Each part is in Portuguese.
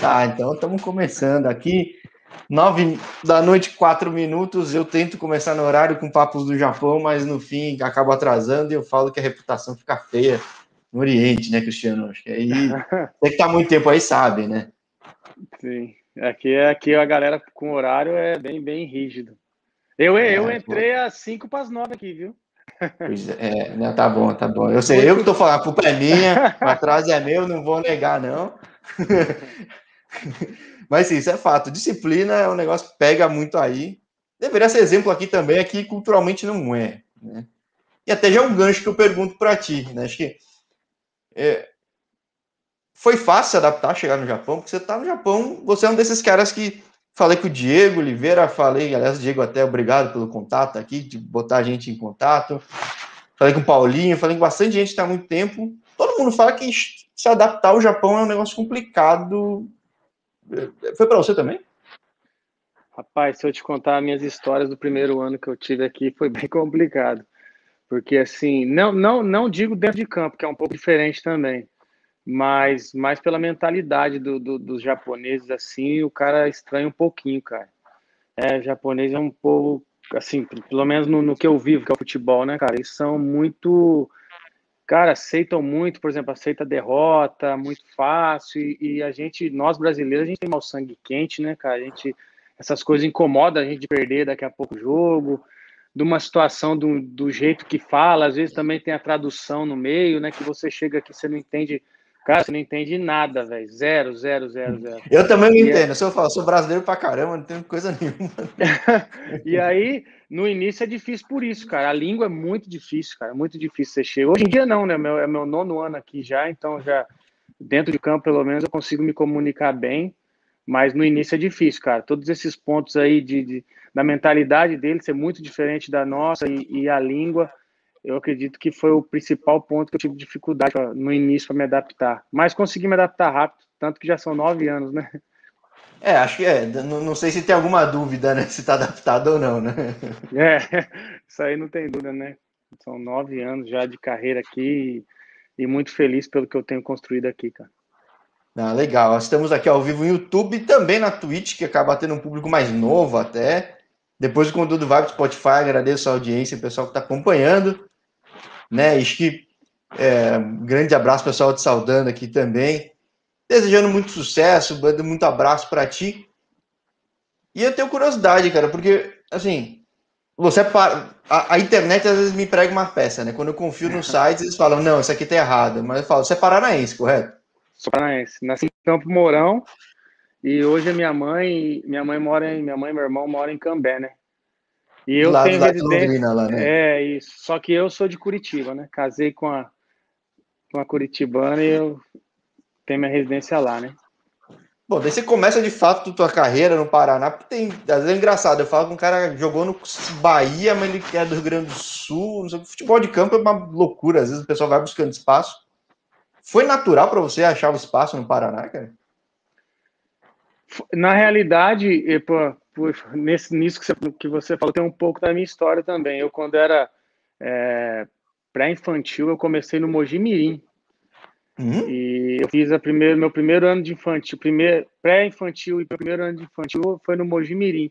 Tá, então estamos começando aqui. Nove da noite, quatro minutos. Eu tento começar no horário com papos do Japão, mas no fim acabo atrasando e eu falo que a reputação fica feia no Oriente, né, Cristiano? Acho que aí. Você que tá muito tempo aí sabe, né? Sim. Aqui, aqui a galera com horário é bem, bem rígido. Eu, é, eu entrei pô. às 5 para as 9 aqui, viu? Pois é, né, tá bom, tá bom. Eu sei, eu que tô falando, a culpa é minha, o atraso é meu, não vou negar, não. Mas sim, isso é fato. Disciplina é um negócio que pega muito aí. Deveria ser exemplo aqui também, aqui culturalmente não é. Né? E até já é um gancho que eu pergunto para ti, né? Acho que é, foi fácil adaptar, chegar no Japão, porque você tá no Japão, você é um desses caras que falei com o Diego Oliveira, falei, aliás, Diego, até obrigado pelo contato aqui, de botar a gente em contato. Falei com o Paulinho, falei com bastante gente está há muito tempo. Todo mundo fala que se adaptar ao Japão é um negócio complicado. Foi para você também? Rapaz, se eu te contar minhas histórias do primeiro ano que eu tive aqui, foi bem complicado. Porque, assim, não, não, não digo dentro de campo, que é um pouco diferente também, mas mais pela mentalidade do, do, dos japoneses, assim, o cara estranha um pouquinho, cara. É, japonês é um povo, assim, pelo menos no, no que eu vivo, que é o futebol, né, cara? Eles são muito cara, aceitam muito, por exemplo, aceita derrota muito fácil, e, e, a gente, nós brasileiros, a gente tem mal sangue quente, né, cara? A gente, essas coisas incomodam a gente de perder daqui a pouco o jogo, de uma situação do, do jeito que fala, às vezes também tem a tradução no meio, né, que você chega aqui, você não entende Cara, você não entende nada, velho. Zero, zero, zero, zero. Eu também não e entendo. É... Se eu falo, sou brasileiro pra caramba, não tenho coisa nenhuma. e aí, no início é difícil por isso, cara. A língua é muito difícil, cara. Muito difícil você chega. Hoje em dia não, né? Meu, é meu nono ano aqui já, então já dentro de campo, pelo menos, eu consigo me comunicar bem. Mas no início é difícil, cara. Todos esses pontos aí de, de da mentalidade dele ser muito diferente da nossa e, e a língua eu acredito que foi o principal ponto que eu tive dificuldade no início para me adaptar. Mas consegui me adaptar rápido, tanto que já são nove anos, né? É, acho que é. Não, não sei se tem alguma dúvida, né? Se está adaptado ou não, né? É, isso aí não tem dúvida, né? São nove anos já de carreira aqui e, e muito feliz pelo que eu tenho construído aqui, cara. Ah, legal. Estamos aqui ao vivo no YouTube e também na Twitch, que acaba tendo um público mais novo até. Depois do conteúdo vai para o Spotify, agradeço a audiência, o pessoal que está acompanhando né? Acho que é, um grande abraço, pessoal, te saudando aqui também. Desejando muito sucesso, dando muito abraço para ti. E eu tenho curiosidade, cara, porque, assim, você para. A, a, internet às vezes me prega uma peça, né? Quando eu confio nos sites, eles falam, não, isso aqui tá errado. Mas eu falo, você é paranaense, correto? Sou paranaense. Nasci em Campo Mourão e hoje a minha mãe, minha mãe mora em. Minha mãe e meu irmão moram em Cambé, né? E eu tenho residência. Lá, né? É isso. Só que eu sou de Curitiba, né? Casei com a, com a Curitibana e eu tenho minha residência lá, né? Bom, daí você começa de fato tua carreira no Paraná, porque tem. Às vezes é engraçado, eu falo com um cara que jogou no Bahia, mas ele é do Rio Grande do Sul. Não sei, futebol de campo é uma loucura, às vezes o pessoal vai buscando espaço. Foi natural para você achar o espaço no Paraná, cara? Na realidade, pô, nesse, nisso que você, que você falou, tem um pouco da minha história também. Eu, quando era é, pré-infantil, eu comecei no Mogi Mirim. Uhum. E eu fiz a primeiro, meu primeiro ano de infantil, primeiro, pré-infantil e primeiro ano de infantil foi no Mogi Mirim.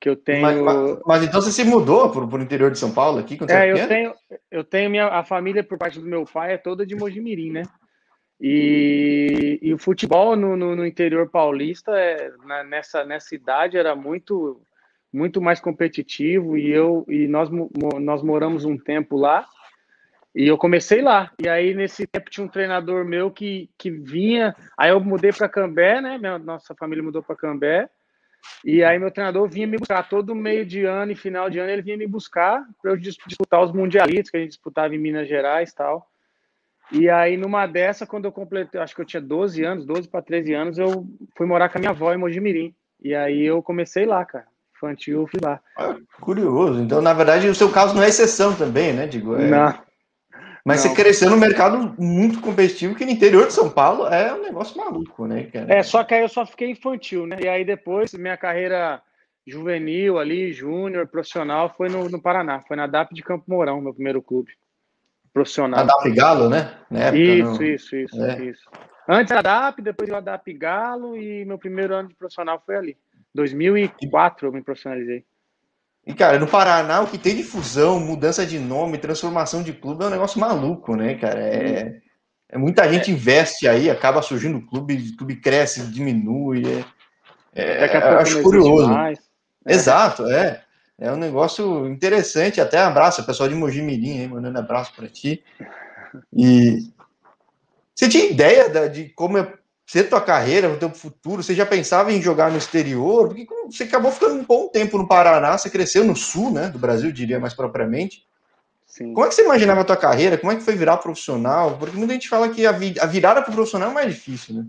Que eu tenho. Mas, mas, mas então você se mudou para o interior de São Paulo aqui? Quando é, eu tenho, eu tenho minha, a família por parte do meu pai é toda de Mogi Mirim, né? E, e o futebol no, no, no interior paulista, é, na, nessa, nessa idade, era muito muito mais competitivo e eu e nós, nós moramos um tempo lá e eu comecei lá. E aí nesse tempo tinha um treinador meu que, que vinha, aí eu mudei para Cambé, né? Minha, nossa família mudou para Cambé. E aí meu treinador vinha me buscar todo meio de ano e final de ano, ele vinha me buscar para eu disputar os mundialistas que a gente disputava em Minas Gerais, tal. E aí, numa dessa, quando eu completei, acho que eu tinha 12 anos, 12 para 13 anos, eu fui morar com a minha avó em Mojimirim. E aí eu comecei lá, cara. Infantil, eu fui lá. Ah, curioso. Então, na verdade, o seu caso não é exceção também, né, Digo? É... Não. Mas não. você cresceu num mercado muito competitivo, que no interior de São Paulo é um negócio maluco, né, cara? É, só que aí eu só fiquei infantil, né? E aí depois, minha carreira juvenil ali, júnior, profissional, foi no, no Paraná. Foi na DAP de Campo Mourão, meu primeiro clube profissional. A DAP Galo, né? Isso, isso, isso, é. isso. Antes era DAP, depois eu DAP Galo e meu primeiro ano de profissional foi ali. 2004 eu me profissionalizei. E, cara, no Paraná, o que tem de fusão, mudança de nome, transformação de clube é um negócio maluco, né, cara? É, é muita gente é. investe aí, acaba surgindo o clube, o clube cresce, diminui. É, é, acho curioso. É. Exato, é. É um negócio interessante. Até abraço, pessoal de Mogi Mirim, aí, mandando abraço para ti. E você tinha ideia de como é ser tua carreira, o teu futuro? Você já pensava em jogar no exterior? Porque você acabou ficando um bom tempo no Paraná, você cresceu no sul, né, do Brasil, diria mais propriamente. Sim. Como é que você imaginava a tua carreira? Como é que foi virar profissional? Porque muita gente fala que a, vi a virada para profissional é mais difícil, né?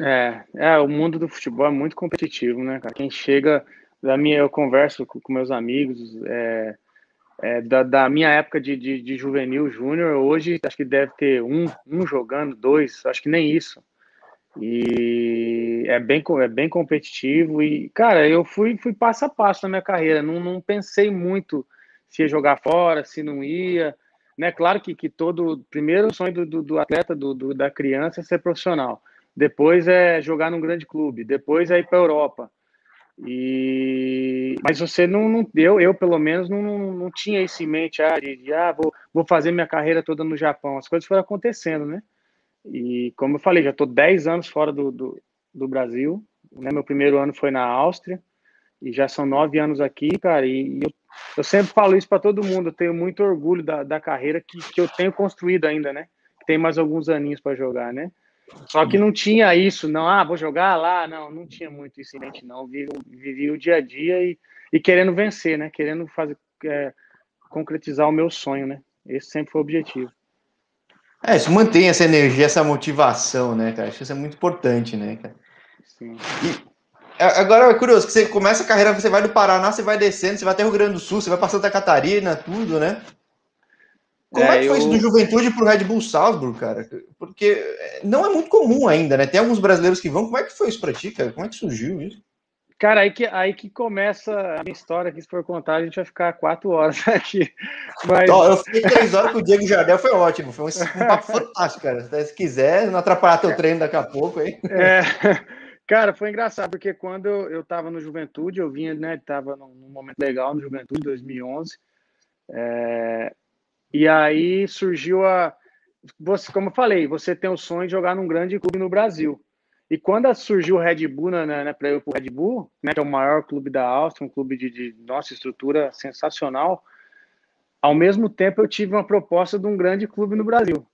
É, é, o mundo do futebol é muito competitivo, né, cara? Quem chega, da minha, eu converso com, com meus amigos, é, é, da, da, minha época de, de, de juvenil, júnior, hoje acho que deve ter um, um jogando, dois, acho que nem isso. E é bem, é bem competitivo. E, cara, eu fui, fui passo a passo na minha carreira. Não, não pensei muito se ia jogar fora, se não ia. Né? Claro que, que todo. Primeiro, sonho do, do, do atleta, do, do, da criança, é ser profissional. Depois é jogar num grande clube. Depois é ir para a Europa. E... Mas você não, não eu, eu pelo menos não, não, tinha isso em mente, ah, de, de, ah, vou, vou fazer minha carreira toda no Japão. As coisas foram acontecendo, né? E como eu falei, já estou 10 anos fora do, do, do Brasil. Né? Meu primeiro ano foi na Áustria e já são nove anos aqui, cara. E eu, eu sempre falo isso para todo mundo. Eu tenho muito orgulho da, da carreira que, que eu tenho construído ainda, né? Tem mais alguns aninhos para jogar, né? Só que não tinha isso, não. Ah, vou jogar lá. Não, não tinha muito isso em mente, não. Vivi, vivi o dia a dia e, e querendo vencer, né? Querendo fazer, é, concretizar o meu sonho, né? Esse sempre foi o objetivo. É, isso mantém essa energia, essa motivação, né, cara? Acho que isso é muito importante, né, cara? Sim. E agora é curioso, que você começa a carreira, você vai do Paraná, você vai descendo, você vai até Rio Grande do Sul, você vai para Santa Catarina, tudo, né? Como é, é que foi eu... isso do Juventude pro Red Bull Salzburg, cara? Porque não é muito comum ainda, né? Tem alguns brasileiros que vão. Como é que foi isso pra ti, cara? Como é que surgiu isso? Cara, aí que, aí que começa a minha história, que se for contar, a gente vai ficar quatro horas aqui. Mas... eu fiquei três horas com o Diego Jardel, foi ótimo, foi um, um papo fantástico, cara. Se quiser, não atrapalhar teu treino daqui a pouco aí. É, cara, foi engraçado, porque quando eu estava no Juventude, eu vinha, né, estava num momento legal no Juventude, 2011, é, e aí surgiu a... Você, como eu falei, você tem o sonho de jogar num grande clube no Brasil. E quando surgiu o Red Bull, né, né para eu o Red Bull, né, que é o maior clube da Áustria, um clube de, de, nossa estrutura sensacional, ao mesmo tempo eu tive uma proposta de um grande clube no Brasil.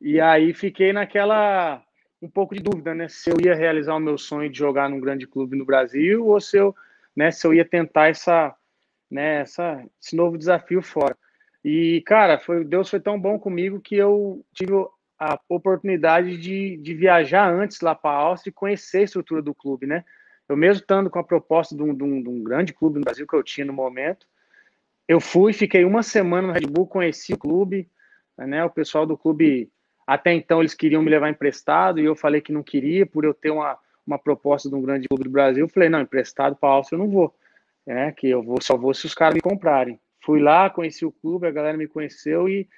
E aí fiquei naquela um pouco de dúvida, né, se eu ia realizar o meu sonho de jogar num grande clube no Brasil ou se eu, né, se eu ia tentar essa, né, essa, esse novo desafio fora. E cara, foi Deus foi tão bom comigo que eu tive a oportunidade de, de viajar antes lá para a Áustria e conhecer a estrutura do clube, né? Eu mesmo estando com a proposta de um, de, um, de um, grande clube no Brasil que eu tinha no momento, eu fui, fiquei uma semana no Red Bull, conheci o clube, né? O pessoal do clube, até então eles queriam me levar emprestado e eu falei que não queria, por eu ter uma, uma proposta de um grande clube do Brasil. Eu falei, não, emprestado para a Áustria eu não vou, né? Que eu vou, só vou se os caras me comprarem. Fui lá, conheci o clube, a galera me conheceu e,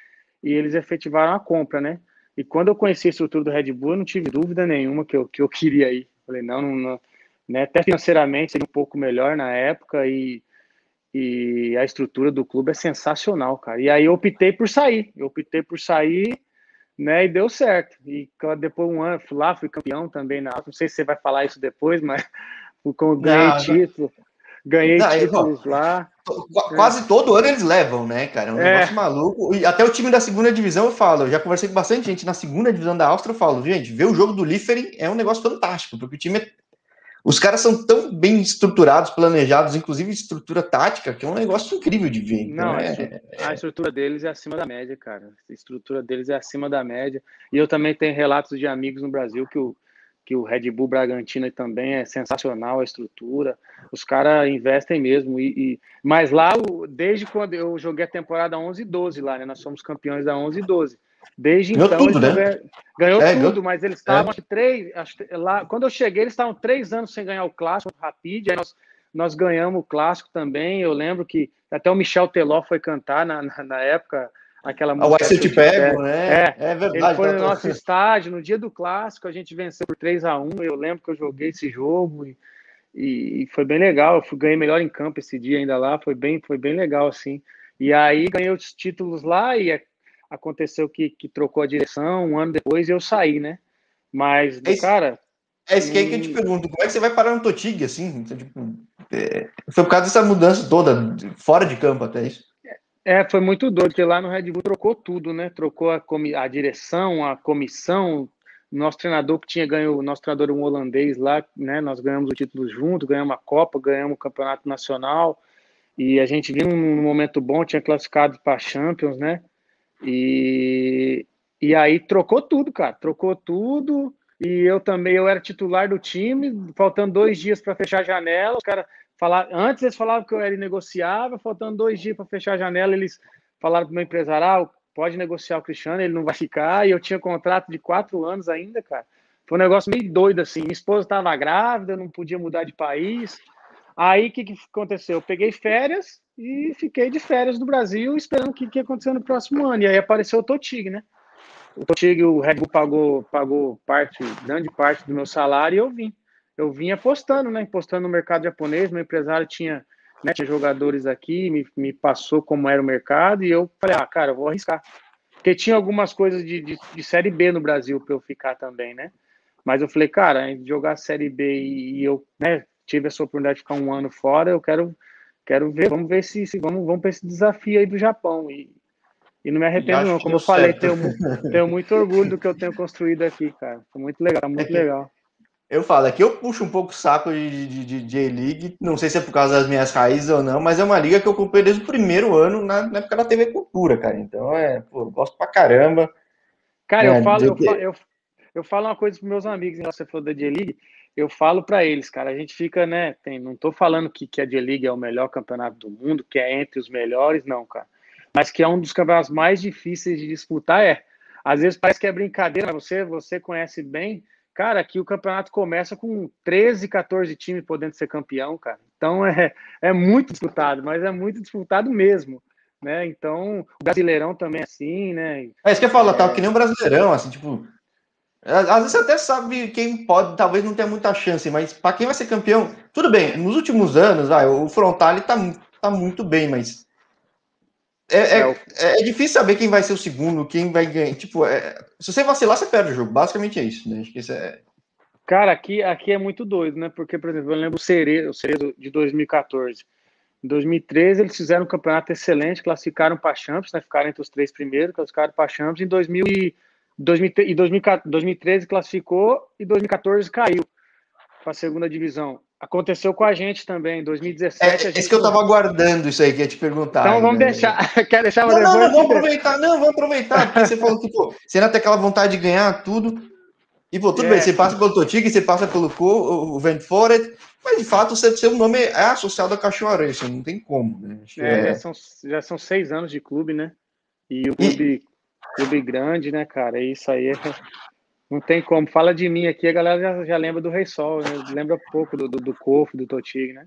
e eles efetivaram a compra, né? E quando eu conheci a estrutura do Red Bull, eu não tive dúvida nenhuma que eu, que eu queria ir. Falei, não, não, não né? até financeiramente seria um pouco melhor na época e, e a estrutura do clube é sensacional, cara. E aí eu optei por sair, eu optei por sair, né, e deu certo. E depois um ano, fui lá, fui campeão também na Não sei se você vai falar isso depois, mas ganhei não, título. Ganhei não, títulos lá. Quase é. todo ano eles levam, né, cara? É um é. negócio maluco. E até o time da segunda divisão eu falo, eu já conversei com bastante gente na segunda divisão da Áustria, eu falo, gente, ver o jogo do Liefering é um negócio fantástico, porque o time é... Os caras são tão bem estruturados, planejados, inclusive estrutura tática, que é um negócio incrível de ver. Então, Não, é... a estrutura deles é acima da média, cara. A estrutura deles é acima da média. E eu também tenho relatos de amigos no Brasil que o, que o Red Bull Bragantino também é sensacional a estrutura. Os caras investem mesmo. E, e, mas lá, desde quando eu joguei a temporada 11 e 12 lá, né? Nós somos campeões da 11 e 12. Desde ganhou então, tudo, né? ganhou é, tudo, mas eles estavam é. três. Lá, quando eu cheguei, eles estavam três anos sem ganhar o clássico Rapid. Aí nós, nós ganhamos o clássico também. Eu lembro que até o Michel Teló foi cantar na, na, na época aquela música. Ah, o eu te pego, né? É, é verdade. Ele foi tá no nosso estádio, no dia do clássico, a gente venceu por 3 a 1 Eu lembro que eu joguei esse jogo e, e foi bem legal. Eu fui, ganhei melhor em campo esse dia ainda lá, foi bem, foi bem legal, assim. E aí ganhei os títulos lá e aconteceu que, que trocou a direção um ano depois e eu saí, né? Mas, é cara. É isso que, hum... que eu te pergunto, como é que você vai parar no Totig, assim? Tipo, é, foi por causa dessa mudança toda, fora de campo até isso. É, foi muito doido, porque lá no Red Bull trocou tudo, né? Trocou a, a direção, a comissão, nosso treinador que tinha ganho, nosso treinador um holandês lá, né? Nós ganhamos o título junto, ganhamos a Copa, ganhamos o Campeonato Nacional e a gente viu num momento bom, tinha classificado para Champions, né? E, e aí trocou tudo, cara, trocou tudo. E eu também, eu era titular do time, faltando dois dias para fechar a janela, os caras falaram, antes eles falavam que eu era inegociável, faltando dois dias para fechar a janela, eles falaram para o meu empresário, ah, pode negociar o Cristiano, ele não vai ficar, e eu tinha contrato de quatro anos ainda, cara. Foi um negócio meio doido, assim. Minha esposa estava grávida, não podia mudar de país. Aí o que, que aconteceu? Eu peguei férias e fiquei de férias do Brasil, esperando o que, que ia acontecer no próximo ano. E aí apareceu o Totig, né? O Totig, o Red Bull pagou, pagou parte, grande parte do meu salário e eu vim. Eu vim apostando, né? Apostando no mercado japonês. Meu empresário tinha, né, tinha jogadores aqui, me, me passou como era o mercado e eu falei, ah, cara, eu vou arriscar. Porque tinha algumas coisas de, de, de Série B no Brasil para eu ficar também, né? Mas eu falei, cara, jogar Série B e eu né, tive essa oportunidade de ficar um ano fora, eu quero, quero ver, vamos ver se, se vamos, vamos para esse desafio aí do Japão. E, e não me arrependo, não. Como eu falei, tenho, tenho, muito orgulho do que eu tenho construído aqui, cara. Foi muito legal, muito é legal. Eu falo, aqui eu puxo um pouco o saco de, de, de J-League, não sei se é por causa das minhas raízes ou não, mas é uma liga que eu acompanhei desde o primeiro ano, na, na época da TV Cultura, cara. Então, é, pô, gosto pra caramba. Cara, é, eu, falo, eu, falo, eu, eu, falo uma coisa pros meus amigos, você falou da J-League, eu falo para eles, cara, a gente fica, né, tem, não tô falando que, que a J-League é o melhor campeonato do mundo, que é entre os melhores, não, cara. Mas que é um dos campeonatos mais difíceis de disputar, é. Às vezes parece que é brincadeira, mas você, você conhece bem, cara, aqui o campeonato começa com 13, 14 times podendo ser campeão, cara. Então é, é muito disputado, mas é muito disputado mesmo. Né? Então, o Brasileirão também é assim, né? É isso que eu falo, tá que nem o Brasileirão, assim, tipo, às vezes você até sabe quem pode, talvez não tenha muita chance, mas para quem vai ser campeão, tudo bem. Nos últimos anos, vai, o Frontale tá, tá muito bem, mas é, é, é, é, difícil saber quem vai ser o segundo, quem vai ganhar. Tipo, é, se você vacilar, você perde o jogo. Basicamente é isso, né? Acho que isso é. Cara, aqui, aqui é muito doido, né? Porque, por exemplo, eu lembro o Cerezo, o Cerezo de 2014. Em 2013, eles fizeram um campeonato excelente, classificaram para a Champions, né? Ficaram entre os três primeiros, classificaram para a Champions. Em 2000 e e 2013 classificou e 2014 caiu para a segunda divisão. Aconteceu com a gente também, em 2017. É, gente... Esse que eu estava aguardando isso aí, que ia te perguntar. Então vamos né? deixar. Quer deixar não, não, não, vamos aproveitar. Não, vamos aproveitar. Porque você falou que pô, você ainda tem aquela vontade de ganhar tudo. E pô, tudo é. bem, você passa pelo Totig, você passa pelo Co, o Ventforet, mas de fato o seu nome é associado a Cachorro isso não tem como. Né? É, é... Já, são, já são seis anos de clube, né? E o clube e clube grande, né, cara? Isso aí é... não tem como. Fala de mim aqui, a galera já, já lembra do Rei Sol, né? lembra pouco do, do, do Cofo, do Totig, né?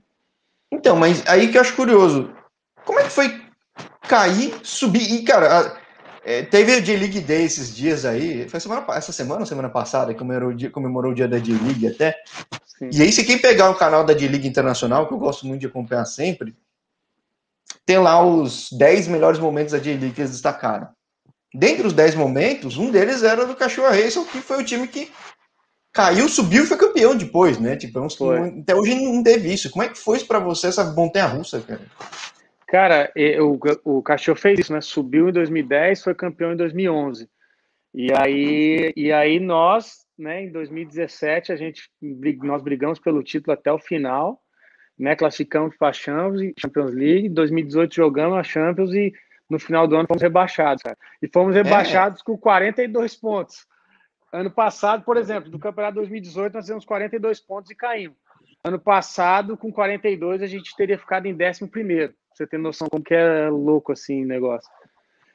Então, mas aí que eu acho curioso. Como é que foi cair, subir? E, cara, é, teve a J-League Day esses dias aí. Foi semana, essa semana ou semana passada, que comemorou o dia, comemorou o dia da J-League até. Sim. E aí, se quem pegar o canal da J-League Internacional, que eu gosto muito de acompanhar sempre, tem lá os 10 melhores momentos da J-League que eles destacaram. Dentre os 10 momentos, um deles era do Cachorro Racing, que foi o time que caiu, subiu e foi campeão depois, né? Tipo, é até hoje não teve isso. Como é que foi para você essa montanha russa, cara? Cara, o, o Cachorro fez isso, né? Subiu em 2010, foi campeão em 2011. E aí, e aí nós, né, em 2017, a gente nós brigamos pelo título até o final, né? Classificamos para a Champions League. Em 2018 jogamos a Champions e no final do ano fomos rebaixados, cara. E fomos é. rebaixados é. com 42 pontos. Ano passado, por exemplo, do Campeonato 2018, nós temos 42 pontos e caímos. Ano passado, com 42, a gente teria ficado em 11 primeiro. Você tem noção como que é louco assim o negócio.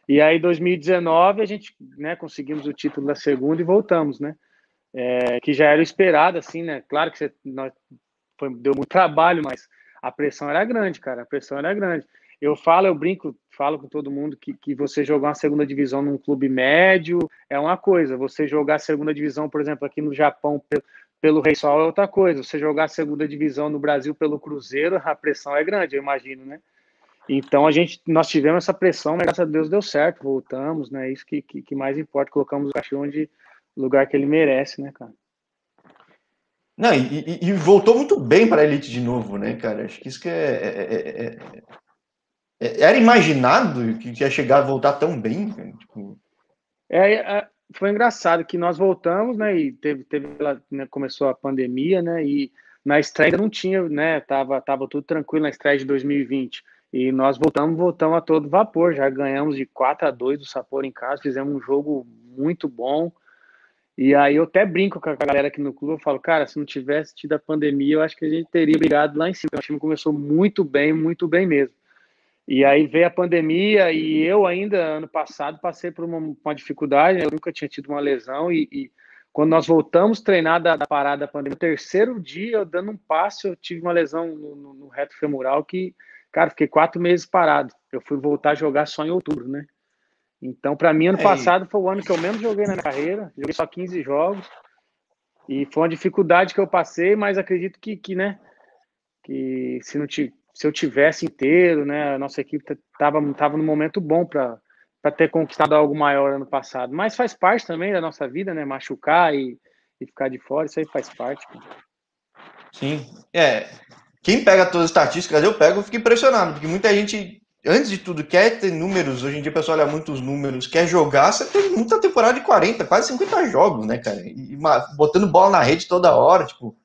E aí, 2019, a gente né, conseguimos o título da segunda e voltamos, né? É, que já era esperado, assim, né? Claro que você, nós, foi, deu muito trabalho, mas a pressão era grande, cara. A pressão era grande. Eu falo, eu brinco, falo com todo mundo que, que você jogar uma segunda divisão num clube médio é uma coisa, você jogar a segunda divisão, por exemplo, aqui no Japão pelo, pelo Rei Sol é outra coisa, você jogar a segunda divisão no Brasil pelo Cruzeiro, a pressão é grande, eu imagino, né? Então a gente, nós tivemos essa pressão, mas graças a Deus deu certo, voltamos, né? Isso que, que, que mais importa, colocamos o cachorro onde lugar que ele merece, né, cara? Não, e, e, voltou muito bem para a elite de novo, né, cara? Acho que isso que é, é, é, era imaginado que ia chegar a voltar tão bem. Tipo... É, foi engraçado que nós voltamos, né? E teve, teve né, começou a pandemia, né? E na estreia não tinha, né? Tava, tava tudo tranquilo na estreia de 2020. E nós voltamos, voltamos a todo vapor. Já ganhamos de 4 a 2 do Sapor em casa, fizemos um jogo muito bom. E aí eu até brinco com a galera aqui no clube, eu falo, cara, se não tivesse tido a pandemia, eu acho que a gente teria brigado lá em cima. O time começou muito bem, muito bem mesmo. E aí veio a pandemia e eu ainda, ano passado, passei por uma, uma dificuldade, eu nunca tinha tido uma lesão e, e quando nós voltamos a treinar da, da, parada da pandemia, no terceiro dia, eu dando um passo, eu tive uma lesão no, no, no reto femoral que, cara, fiquei quatro meses parado. Eu fui voltar a jogar só em outubro, né? Então, para mim, ano é passado foi o ano que eu menos joguei na minha carreira. Joguei só 15 jogos. E foi uma dificuldade que eu passei, mas acredito que, que né, que se, não se eu tivesse inteiro, né, a nossa equipe estava tava num momento bom para ter conquistado algo maior ano passado. Mas faz parte também da nossa vida, né, machucar e, e ficar de fora, isso aí faz parte. Sim, é. Quem pega todas as estatísticas, eu pego, eu fico impressionado, porque muita gente antes de tudo, quer ter números, hoje em dia o pessoal olha muitos números, quer jogar, você tem muita temporada de 40, quase 50 jogos, né, cara? E botando bola na rede toda hora, tipo,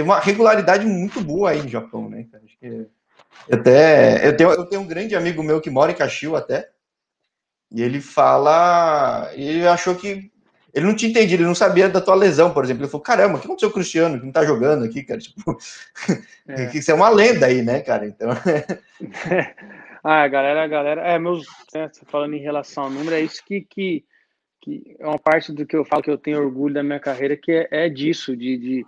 tem uma regularidade muito boa aí no Japão, né, cara? Acho que até eu tenho, eu tenho um grande amigo meu que mora em Caxiu até, e ele fala, ele achou que ele não tinha entendido, ele não sabia da tua lesão, por exemplo. Ele falou: caramba, o que aconteceu com o Cristiano que não tá jogando aqui, cara? Tipo, é. que isso é uma lenda aí, né, cara? Então. Ah, galera, galera, é, meus, né, falando em relação ao número, é isso que, que, que é uma parte do que eu falo que eu tenho orgulho da minha carreira, que é, é disso, de, de,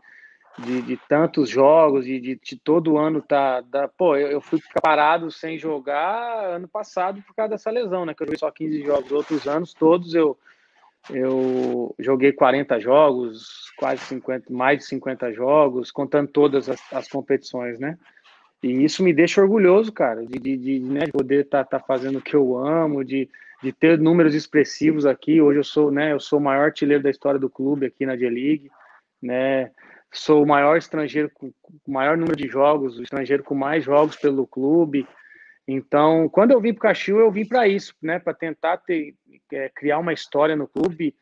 de, de, tantos jogos, de, de, de, todo ano tá, da, pô, eu, eu fui parado sem jogar ano passado por causa dessa lesão, né, que eu joguei só 15 jogos, outros anos todos eu, eu joguei 40 jogos, quase 50, mais de 50 jogos, contando todas as, as competições, né, e isso me deixa orgulhoso, cara, de, de, de, né, de poder estar tá, tá fazendo o que eu amo, de, de ter números expressivos aqui. Hoje eu sou, né, eu sou o maior artilheiro da história do clube aqui na J-League, né? Sou o maior estrangeiro com o maior número de jogos, o estrangeiro com mais jogos pelo clube. Então, quando eu vim para o Caxiu, eu vim para isso, né, para tentar ter, é, criar uma história no clube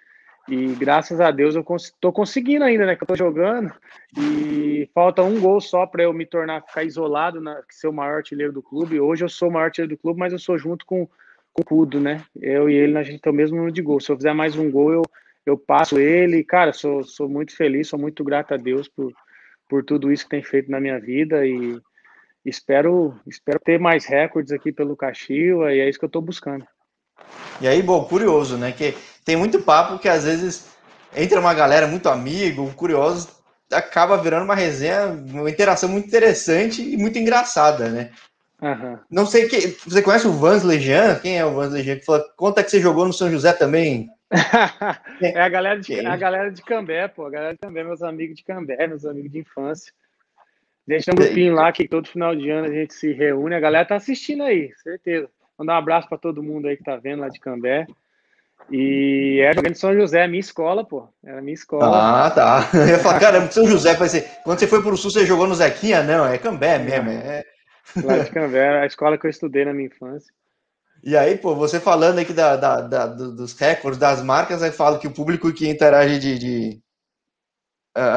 e graças a Deus eu estou conseguindo ainda, né? Que eu tô jogando. E falta um gol só para eu me tornar, ficar isolado, na, ser o maior artilheiro do clube. Hoje eu sou o maior artilheiro do clube, mas eu sou junto com, com o Cudo, né? Eu e ele, a gente tem o mesmo número de gol. Se eu fizer mais um gol, eu, eu passo ele. Cara, sou, sou muito feliz, sou muito grato a Deus por, por tudo isso que tem feito na minha vida. E espero, espero ter mais recordes aqui pelo Caxiwa, e é isso que eu estou buscando. E aí, bom, curioso, né? Que tem muito papo que às vezes entra uma galera muito amigo, curioso, acaba virando uma resenha, uma interação muito interessante e muito engraçada, né? Uhum. Não sei que você conhece o Vans Legian? Quem é o Vans Legian? Que fala, conta que você jogou no São José também. É a galera de a galera de Cambé, pô, a galera de Cambé, meus amigos de Cambé, meus amigos de infância. Deixa um grupinho lá que todo final de ano a gente se reúne, a galera tá assistindo aí, certeza. Mandar um abraço para todo mundo aí que tá vendo lá de Cambé. E era jogando São José, minha escola, pô. Era minha escola. Ah, tá. Eu ia falar, cara, São José, ser. quando você foi pro Sul, você jogou no Zequinha? Não, é Cambé mesmo. É... Lá de Cambé, a escola que eu estudei na minha infância. E aí, pô, você falando aqui da, da, da dos recordes, das marcas, aí fala que o público que interage de, de,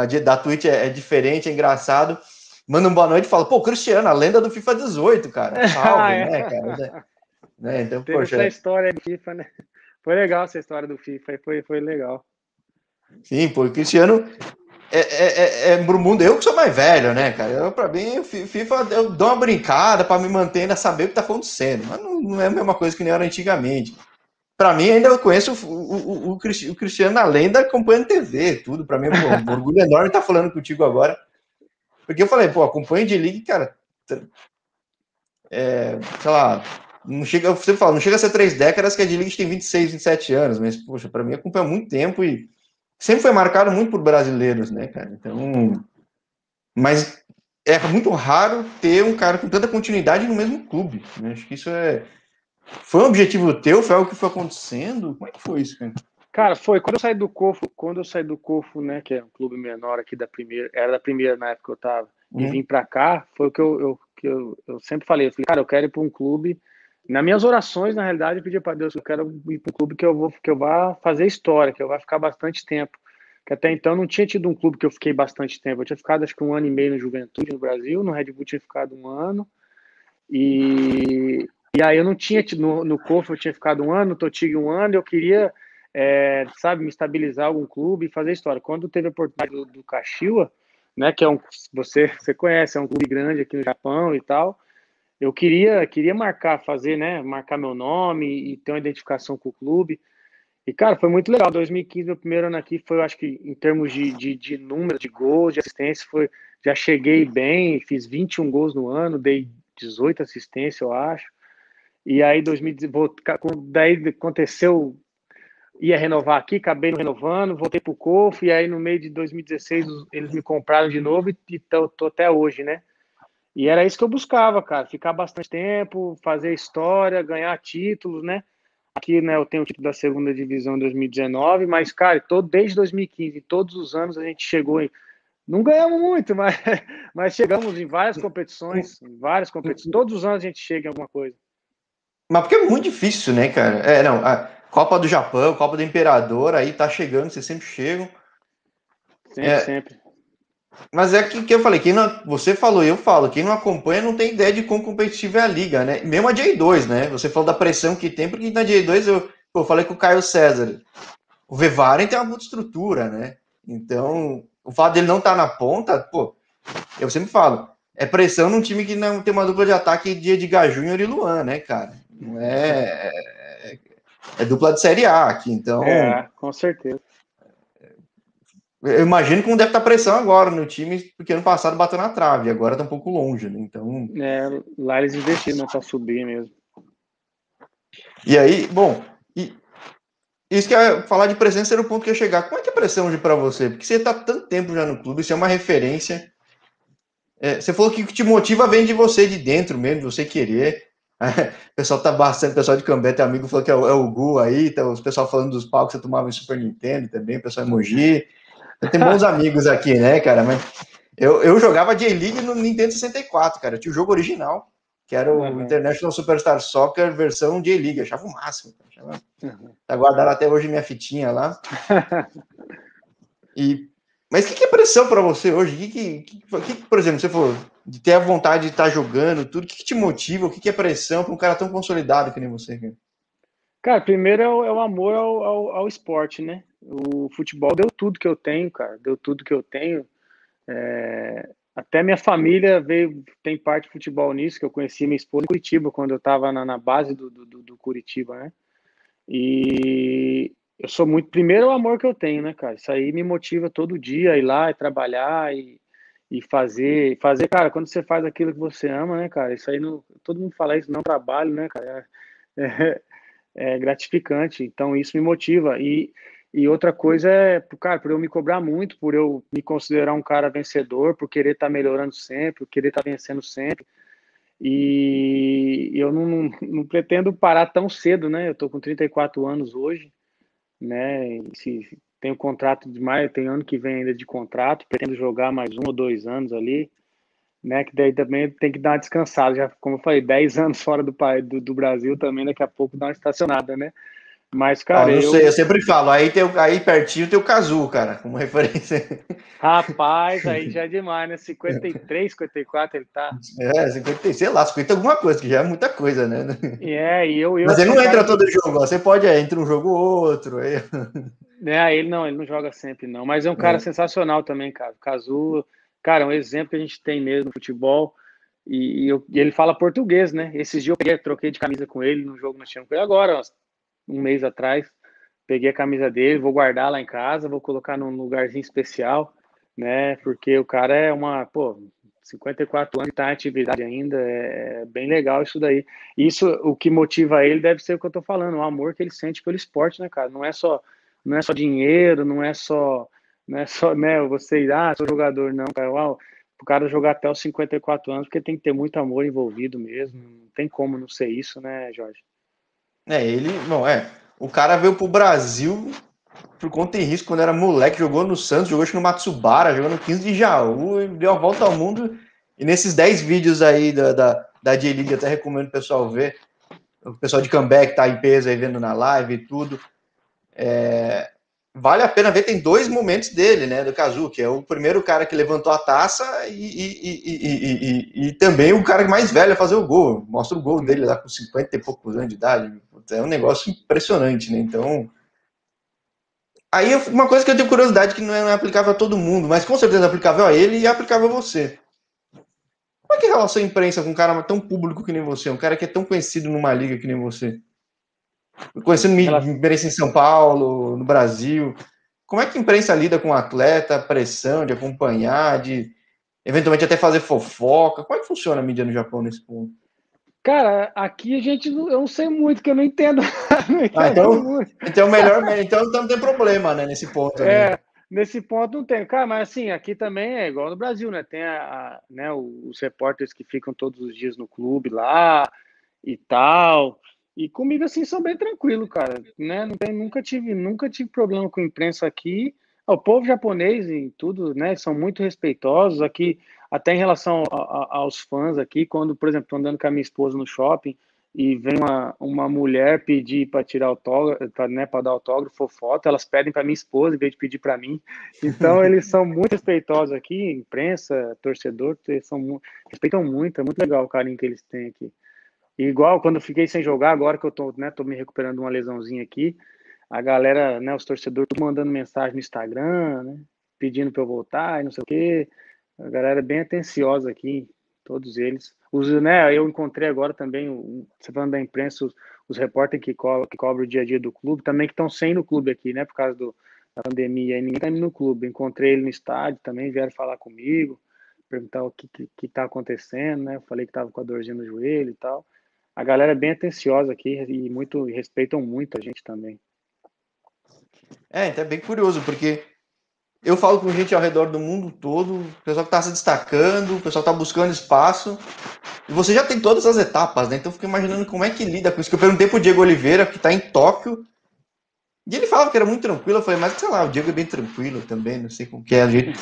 de da Twitch é, é, diferente, é engraçado. Manda um boa noite e fala, pô, Cristiano, a lenda do FIFA 18, cara. Salve, ah, é. né, cara? Né? Então, Teve poxa. essa história do FIFA, né? Foi legal essa história do FIFA, foi, foi legal. Sim, pô, Cristiano é, é, é, é mundo, eu que sou mais velho, né, cara? Eu, pra mim, FIFA, eu dou uma brincada para me manter a saber o que tá acontecendo, mas não, não, é a mesma coisa que nem era antigamente. Para mim, ainda eu conheço o, o, o, o Cristiano além da acompanhando TV, tudo. Para mim, é um orgulho enorme estar falando contigo agora. Porque eu falei, pô, acompanho de liga, cara, é, sei lá, não chega, você fala, não chega a ser três décadas que a D-League tem 26, 27 anos, mas, poxa, para mim acompanha muito tempo e sempre foi marcado muito por brasileiros, né, cara? Então, mas é muito raro ter um cara com tanta continuidade no mesmo clube. Né? Acho que isso é. Foi um objetivo teu? Foi algo que foi acontecendo? Como é que foi isso, cara? Cara, foi quando eu saí do Cofo, quando eu saí do Cofo, né, que é um clube menor aqui da primeira, era da primeira na época que eu tava, uhum. e vim para cá, foi o que eu, eu, que eu, eu sempre falei, eu falei, cara, eu quero ir para um clube nas minhas orações, na realidade, eu pedi para Deus, eu quero ir para um clube que eu vou que eu vá fazer história, que eu vá ficar bastante tempo. Que até então não tinha tido um clube que eu fiquei bastante tempo. Eu tinha ficado acho que um ano e meio no Juventude no Brasil, no Red Bull tinha ficado um ano. E, e aí eu não tinha tido no, no Cofre eu tinha ficado um ano, no Totig um ano, eu queria, é, sabe, me estabilizar algum clube e fazer história. Quando teve a oportunidade do, do Kashiwa, né, que é um você você conhece, é um clube grande aqui no Japão e tal eu queria queria marcar, fazer, né, marcar meu nome e ter uma identificação com o clube. E, cara, foi muito legal. 2015, meu primeiro ano aqui, foi, eu acho que, em termos de, de, de número de gols, de assistência, foi, já cheguei bem, fiz 21 gols no ano, dei 18 assistências, eu acho. E aí, 2018, daí aconteceu, ia renovar aqui, acabei não renovando, voltei pro COF, e aí no meio de 2016 eles me compraram de novo e tô, tô até hoje, né? E era isso que eu buscava, cara, ficar bastante tempo, fazer história, ganhar títulos, né? Aqui, né, eu tenho o título da segunda divisão em 2019, mas, cara, todo, desde 2015, todos os anos a gente chegou em. Não ganhamos muito, mas, mas chegamos em várias competições, em várias competições. Todos os anos a gente chega em alguma coisa. Mas porque é muito difícil, né, cara? É, não, a Copa do Japão, Copa do Imperador, aí tá chegando, vocês sempre chegam. Sempre, é, sempre. Mas é que, que eu falei, quem não, você falou eu falo, quem não acompanha não tem ideia de quão competitiva é a liga, né? Mesmo a J2, né? Você falou da pressão que tem, porque na J2 eu, eu falei com o Caio César. O Vevaren tem uma muita estrutura, né? Então, o fato dele não estar tá na ponta, pô, eu sempre falo, é pressão num time que não tem uma dupla de ataque de Edgar Júnior e Luan, né, cara? Não é, é, é dupla de Série A aqui, então. É, com certeza. Eu imagino que não deve estar pressão agora no time, porque ano passado bateu na trave, agora está um pouco longe, né? Então. É, lá eles investiram para subir mesmo. E aí, bom, e isso que é falar de presença era o ponto que ia chegar. Como é que é a pressão hoje para você? Porque você está tanto tempo já no clube, você é uma referência. É, você falou que o que te motiva vem de você de dentro mesmo, de você querer. o pessoal tá bastante, o pessoal de Cambé, teu amigo falou que é o, é o Gu aí, tá, os pessoal falando dos palcos que você tomava em Super Nintendo também, o pessoal emoji. Tenho bons amigos aqui, né, cara? Mas eu, eu jogava J-League no Nintendo 64, cara. Eu tinha o jogo original, que era o uhum. International Superstar Soccer versão J-League. Achava o máximo. Achava... Uhum. Tá guardado até hoje minha fitinha lá. e... Mas o que, que, é pressão para você hoje? O que, que, que, por exemplo, você falou de ter a vontade de estar tá jogando, tudo, o que, te motiva? O que, é pressão para um cara tão consolidado que nem você? Cara, cara primeiro é o, é o amor ao, ao, ao esporte, né? O futebol deu tudo que eu tenho, cara. Deu tudo que eu tenho. É... Até minha família veio, tem parte de futebol nisso, que eu conheci minha esposa em Curitiba, quando eu estava na, na, base do, do, do, Curitiba, né? E eu sou muito. Primeiro, o amor que eu tenho, né, cara? Isso aí me motiva todo dia a ir lá e trabalhar e, e fazer. Fazer, cara, quando você faz aquilo que você ama, né, cara? Isso aí, não, todo mundo fala isso, não trabalho, né, cara? É, é, é gratificante. Então, isso me motiva. E e outra coisa é, cara, por eu me cobrar muito, por eu me considerar um cara vencedor, por querer estar tá melhorando sempre, por querer estar tá vencendo sempre. E eu não, não, não, pretendo parar tão cedo, né? Eu tô com 34 anos hoje, né? Se, tenho contrato de mais, tem ano que vem ainda de contrato, pretendo jogar mais um ou dois anos ali, né? Que daí também tem que dar uma descansada. Já, como eu falei, 10 anos fora do, do, do Brasil também, daqui a pouco dá uma estacionada, né? Mas, cara. Ah, eu, sei, eu sempre falo, aí, tem, aí pertinho tem o Cazu, cara, como referência. Rapaz, aí já é demais, né? 53, 54 ele tá. É, 50, sei lá, 50 alguma coisa, que já é muita coisa, né? É, e eu. eu Mas ele não entra todo jogo, você pode, é, entre um jogo ou outro. Aí... É, ele não, ele não joga sempre, não. Mas é um cara é. sensacional também, cara. O Cazu, cara, é um exemplo que a gente tem mesmo no futebol. E, e, e, ele fala português, né? Esses dias eu peguei, troquei de camisa com ele no jogo nós tínhamos com ele agora, um mês atrás. Peguei a camisa dele, vou guardar lá em casa, vou colocar num lugarzinho especial, né? Porque o cara é uma, pô, 54 anos está em atividade ainda, é bem legal isso daí. Isso, o que motiva ele deve ser o que eu estou falando, o amor que ele sente pelo esporte, né, cara? Não é só, não é só dinheiro, não é só, não é só, né, você, ah, sou jogador, não, cara, uau, o cara jogar até os 54 anos, porque tem que ter muito amor envolvido mesmo, não tem como não ser isso, né, Jorge? É, ele, bom, é, o cara veio pro Brasil por conta e risco quando era moleque, jogou no Santos, jogou no Matsubara, jogou no 15 de Jaú, deu a volta ao mundo. E nesses 10 vídeos aí da, da, da J-League, até recomendo o pessoal ver. O pessoal de comeback tá em peso aí vendo na live e tudo. É, vale a pena ver, tem dois momentos dele, né, do Kazu, que é o primeiro cara que levantou a taça e, e, e, e, também o cara mais velho a fazer o gol. Mostra o gol dele lá com 50 e poucos anos de idade. É um negócio impressionante, né? Então, Aí uma coisa que eu tenho curiosidade que não é, não é aplicável a todo mundo, mas com certeza é aplicável a ele e é aplicável a você. Como é que é a relação imprensa com um cara tão público que nem você, um cara que é tão conhecido numa liga que nem você? Conhecendo imprensa em São Paulo, no Brasil. Como é que a imprensa lida com o atleta, pressão de acompanhar, de eventualmente até fazer fofoca? Como é que funciona a mídia no Japão nesse ponto? Cara, aqui a gente não, eu não sei muito, que eu não entendo. não entendo ah, então, então melhor, então não tem problema, né, nesse ponto. É, né? nesse ponto não tem. Cara, mas assim, aqui também é igual no Brasil, né? Tem a, a, né, os repórteres que ficam todos os dias no clube lá e tal. E comigo assim são bem tranquilo, cara, né? Não tem, nunca tive, nunca tive problema com imprensa aqui. O povo japonês e tudo, né? São muito respeitosos aqui até em relação a, a, aos fãs aqui, quando, por exemplo, estou andando com a minha esposa no shopping e vem uma, uma mulher pedir para tirar autógrafo, para né, dar autógrafo ou foto, elas pedem para minha esposa em vez de pedir para mim. Então, eles são muito respeitosos aqui, imprensa, torcedor, eles são, respeitam muito, é muito legal o carinho que eles têm aqui. Igual quando fiquei sem jogar, agora que eu tô, né, tô me recuperando uma lesãozinha aqui, a galera, né, os torcedores, mandando mensagem no Instagram, né, pedindo para eu voltar e não sei o quê. A galera é bem atenciosa aqui, todos eles. Os, né, eu encontrei agora também, você falando da imprensa, os, os repórteres que, co que cobrem o dia a dia do clube, também que estão sem no clube aqui, né, por causa do, da pandemia, e ninguém está indo no clube. Encontrei ele no estádio também, vieram falar comigo, perguntar o que está acontecendo, né, eu falei que estava com a dorzinha no joelho e tal. A galera é bem atenciosa aqui e muito e respeitam muito a gente também. É, então é bem curioso, porque eu falo com gente ao redor do mundo todo, o pessoal que está se destacando, o pessoal está buscando espaço. E você já tem todas as etapas, né? Então eu fico imaginando como é que lida com isso. Que eu perguntei pro Diego Oliveira, que está em Tóquio, e ele falava que era muito tranquilo. Eu falei, mas sei lá, o Diego é bem tranquilo também, não sei como que é a gente.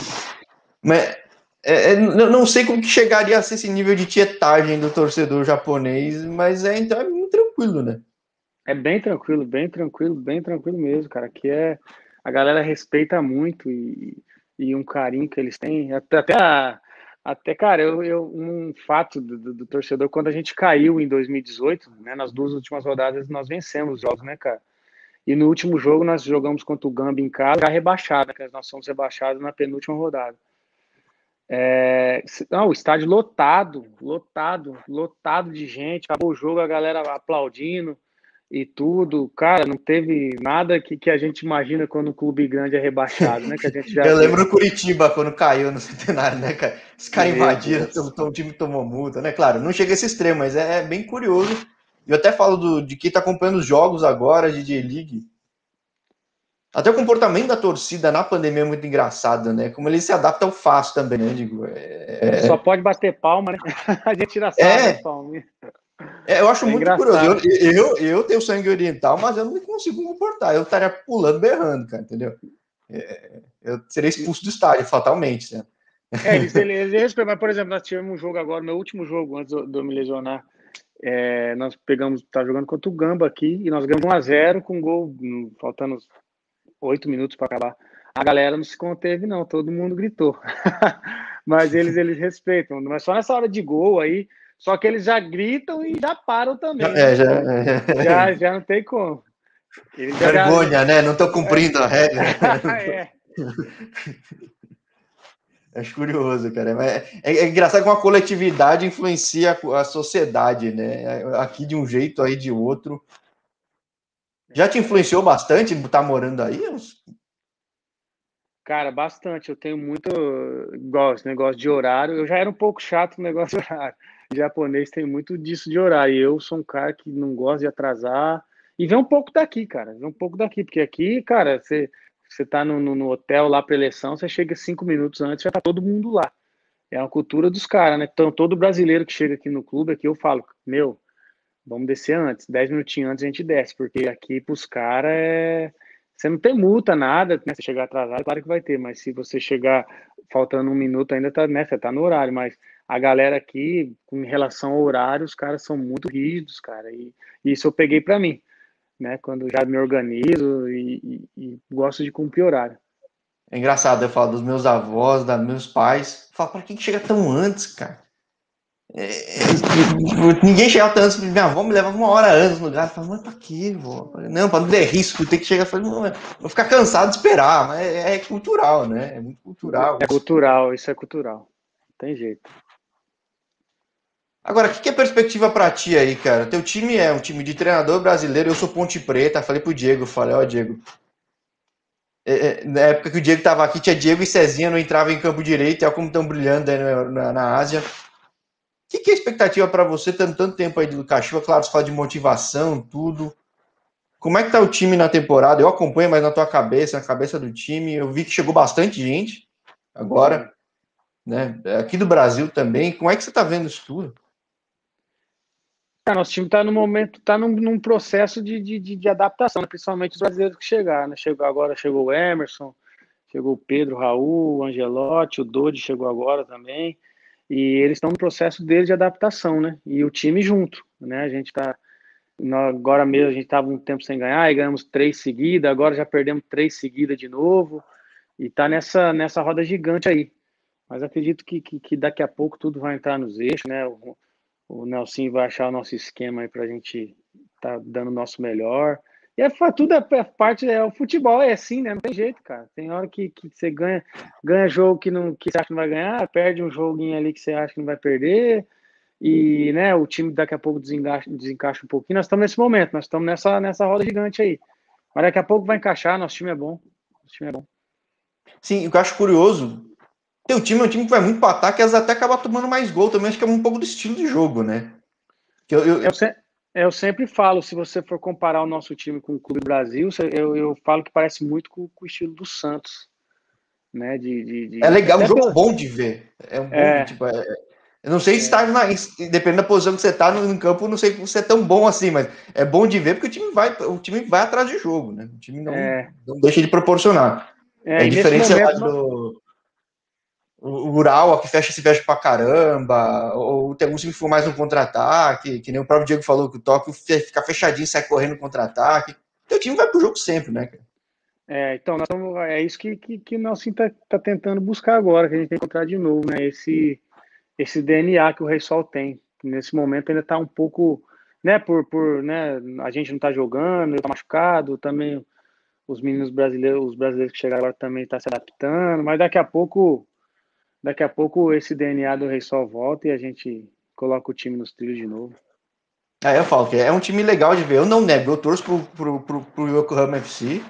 Mas é, é, não sei como que chegaria a ser esse nível de tietagem do torcedor japonês, mas é então é muito tranquilo, né? É bem tranquilo, bem tranquilo, bem tranquilo mesmo, cara. Aqui é a galera respeita muito e, e um carinho que eles têm. Até, até, até cara, eu, eu, um fato do, do, do, torcedor, quando a gente caiu em 2018, né, nas duas últimas rodadas, nós vencemos os jogos, né, cara? E no último jogo nós jogamos contra o Gamba em casa, já rebaixado, né, nós somos rebaixados na penúltima rodada. É, não, o estádio lotado, lotado, lotado de gente. Acabou o jogo, a galera aplaudindo e tudo, cara, não teve nada que, que a gente imagina quando um clube grande é rebaixado, né? Que a gente já Eu lembro o Curitiba quando caiu no centenário, né, cara? Os caras invadiram, o, o time tomou multa, né? Claro, não chega a esse extremo, mas é, é bem curioso. Eu até falo do, de quem tá acompanhando os jogos agora de J-League. Até o comportamento da torcida na pandemia é muito engraçado, né? Como eles se adaptam fácil também, né? Digo, é... Só pode bater palma, né? A gente tira sarro é... palma. É, eu acho é muito engraçado. curioso. Eu, eu, eu, tenho sangue oriental, mas eu não me consigo comportar. Eu estaria pulando, berrando, cara, entendeu? É, eu seria expulso do estádio, fatalmente. Né? É, eles, eles, mas, por exemplo, nós tivemos um jogo agora, meu último jogo, antes de eu me lesionar. É, nós pegamos, tá jogando contra o Gamba aqui, e nós ganhamos 1x0 com gol, faltando 8 minutos para acabar. A galera não se conteve, não, todo mundo gritou. mas eles, eles respeitam. Mas só nessa hora de gol aí, só que eles já gritam e já param também. É, né? já, já, já não tem como. Eles Vergonha, já... né? Não estou cumprindo é. a regra. é. Acho curioso, cara. É, é, é, engraçado como a coletividade influencia a sociedade, né? Aqui de um jeito, aí de outro. Já te influenciou bastante estar tá morando aí? Cara, bastante. Eu tenho muito esse negócio de horário. Eu já era um pouco chato no negócio de horário. O japonês tem muito disso de horário. Eu sou um cara que não gosta de atrasar. E vem um pouco daqui, cara. Vem um pouco daqui. Porque aqui, cara, você, você tá no, no, no hotel lá para eleição, você chega cinco minutos antes, já tá todo mundo lá. É uma cultura dos caras, né? Então, todo brasileiro que chega aqui no clube, aqui eu falo, meu, vamos descer antes. Dez minutinhos antes a gente desce. Porque aqui pros caras é você não tem multa, nada, né? Se chegar atrasado, claro que vai ter, mas se você chegar faltando um minuto, ainda tá, né? Você tá no horário, mas a galera aqui, com relação ao horário, os caras são muito rígidos, cara, e, e isso eu peguei para mim, né? Quando já me organizo e, e, e gosto de cumprir horário. É engraçado, eu falo dos meus avós, dos meus pais, eu falo, para que chega tão antes, cara? É, é, ninguém chegava tanto antes, minha avó me levava uma hora antes no lugar. Eu falava, mas pra quê, vó? Não, pra não ter risco, tem que chegar. Vou ficar cansado de esperar, mas é, é, cultural, né? É muito cultural. É cultural, isso é cultural. Não tem jeito. Agora, o que, que é perspectiva para ti aí, cara? Teu time é um time de treinador brasileiro, eu sou Ponte Preta. Falei pro Diego, falei, ó, Diego. É, na época que o Diego tava aqui, tinha Diego e Cezinha, não entrava em campo direito, olha como estão brilhando aí na, na, na Ásia que, que é a expectativa para você, tendo tanto tempo aí do Caxiwa? Claro, você fala de motivação, tudo. Como é que tá o time na temporada? Eu acompanho mais na tua cabeça, na cabeça do time. Eu vi que chegou bastante gente agora, né? Aqui do Brasil também. Como é que você tá vendo isso tudo? É, nosso time está no momento, está num, num, processo de, de, de, adaptação, né? principalmente os brasileiros que chegaram. Né? Chegou agora, chegou o Emerson, chegou o Pedro, o Raul, o Angelotti, o Dodi chegou agora também e eles estão no processo deles de adaptação, né? E o time junto, né? A gente está agora mesmo a gente estava um tempo sem ganhar e ganhamos três seguidas, agora já perdemos três seguidas de novo e tá nessa nessa roda gigante aí. Mas acredito que, que, que daqui a pouco tudo vai entrar nos eixos, né? O, o Nelson vai achar o nosso esquema aí para a gente tá dando o nosso melhor. E é, tudo é, é parte, é o futebol é assim, né? Não tem jeito, cara. Tem hora que, que você ganha, ganha jogo que, não, que você acha que não vai ganhar, perde um joguinho ali que você acha que não vai perder, e né, o time daqui a pouco desencaixa, desencaixa um pouquinho. Nós estamos nesse momento, nós estamos nessa, nessa roda gigante aí. Mas daqui a pouco vai encaixar, nosso time é bom. Nosso time é bom. Sim, o que eu acho curioso, teu time é um time que vai muito para ataque, elas até acabam tomando mais gol também, acho que é um pouco do estilo de jogo, né? Eu, eu, eu, é, eu sempre falo, se você for comparar o nosso time com o Clube Brasil, eu, eu falo que parece muito com, com o estilo do Santos. Né, de, de, de... É legal, um jogo pelo... bom de ver. É um bom, é. tipo, é... Eu não sei se está na. Dependendo da posição que você está no, campo, não sei se você é tão bom assim, mas é bom de ver porque o time vai, o time vai atrás de jogo, né? O time não, é. não deixa de proporcionar. É, é diferente momento, do, o Ural que fecha se fecha pra caramba, ou tem alguns que for mais um contra-ataque, que nem o próprio Diego falou, que o Tóquio fica fechadinho, sai correndo contra-ataque. Então o time vai pro jogo sempre, né, É, então, estamos, é isso que, que, que o Nelson tá, tá tentando buscar agora, que a gente tem que encontrar de novo, né? Esse, esse DNA que o Rei Sol tem. Nesse momento ainda tá um pouco, né, por, por né, a gente não tá jogando, ele tá machucado, também os meninos brasileiros, os brasileiros que chegaram agora também tá se adaptando, mas daqui a pouco Daqui a pouco esse DNA do Rei Sol volta e a gente coloca o time nos trilhos de novo. É, eu falo que é um time legal de ver. Eu não nego, eu torço pro, pro, pro, pro Yokohama FC.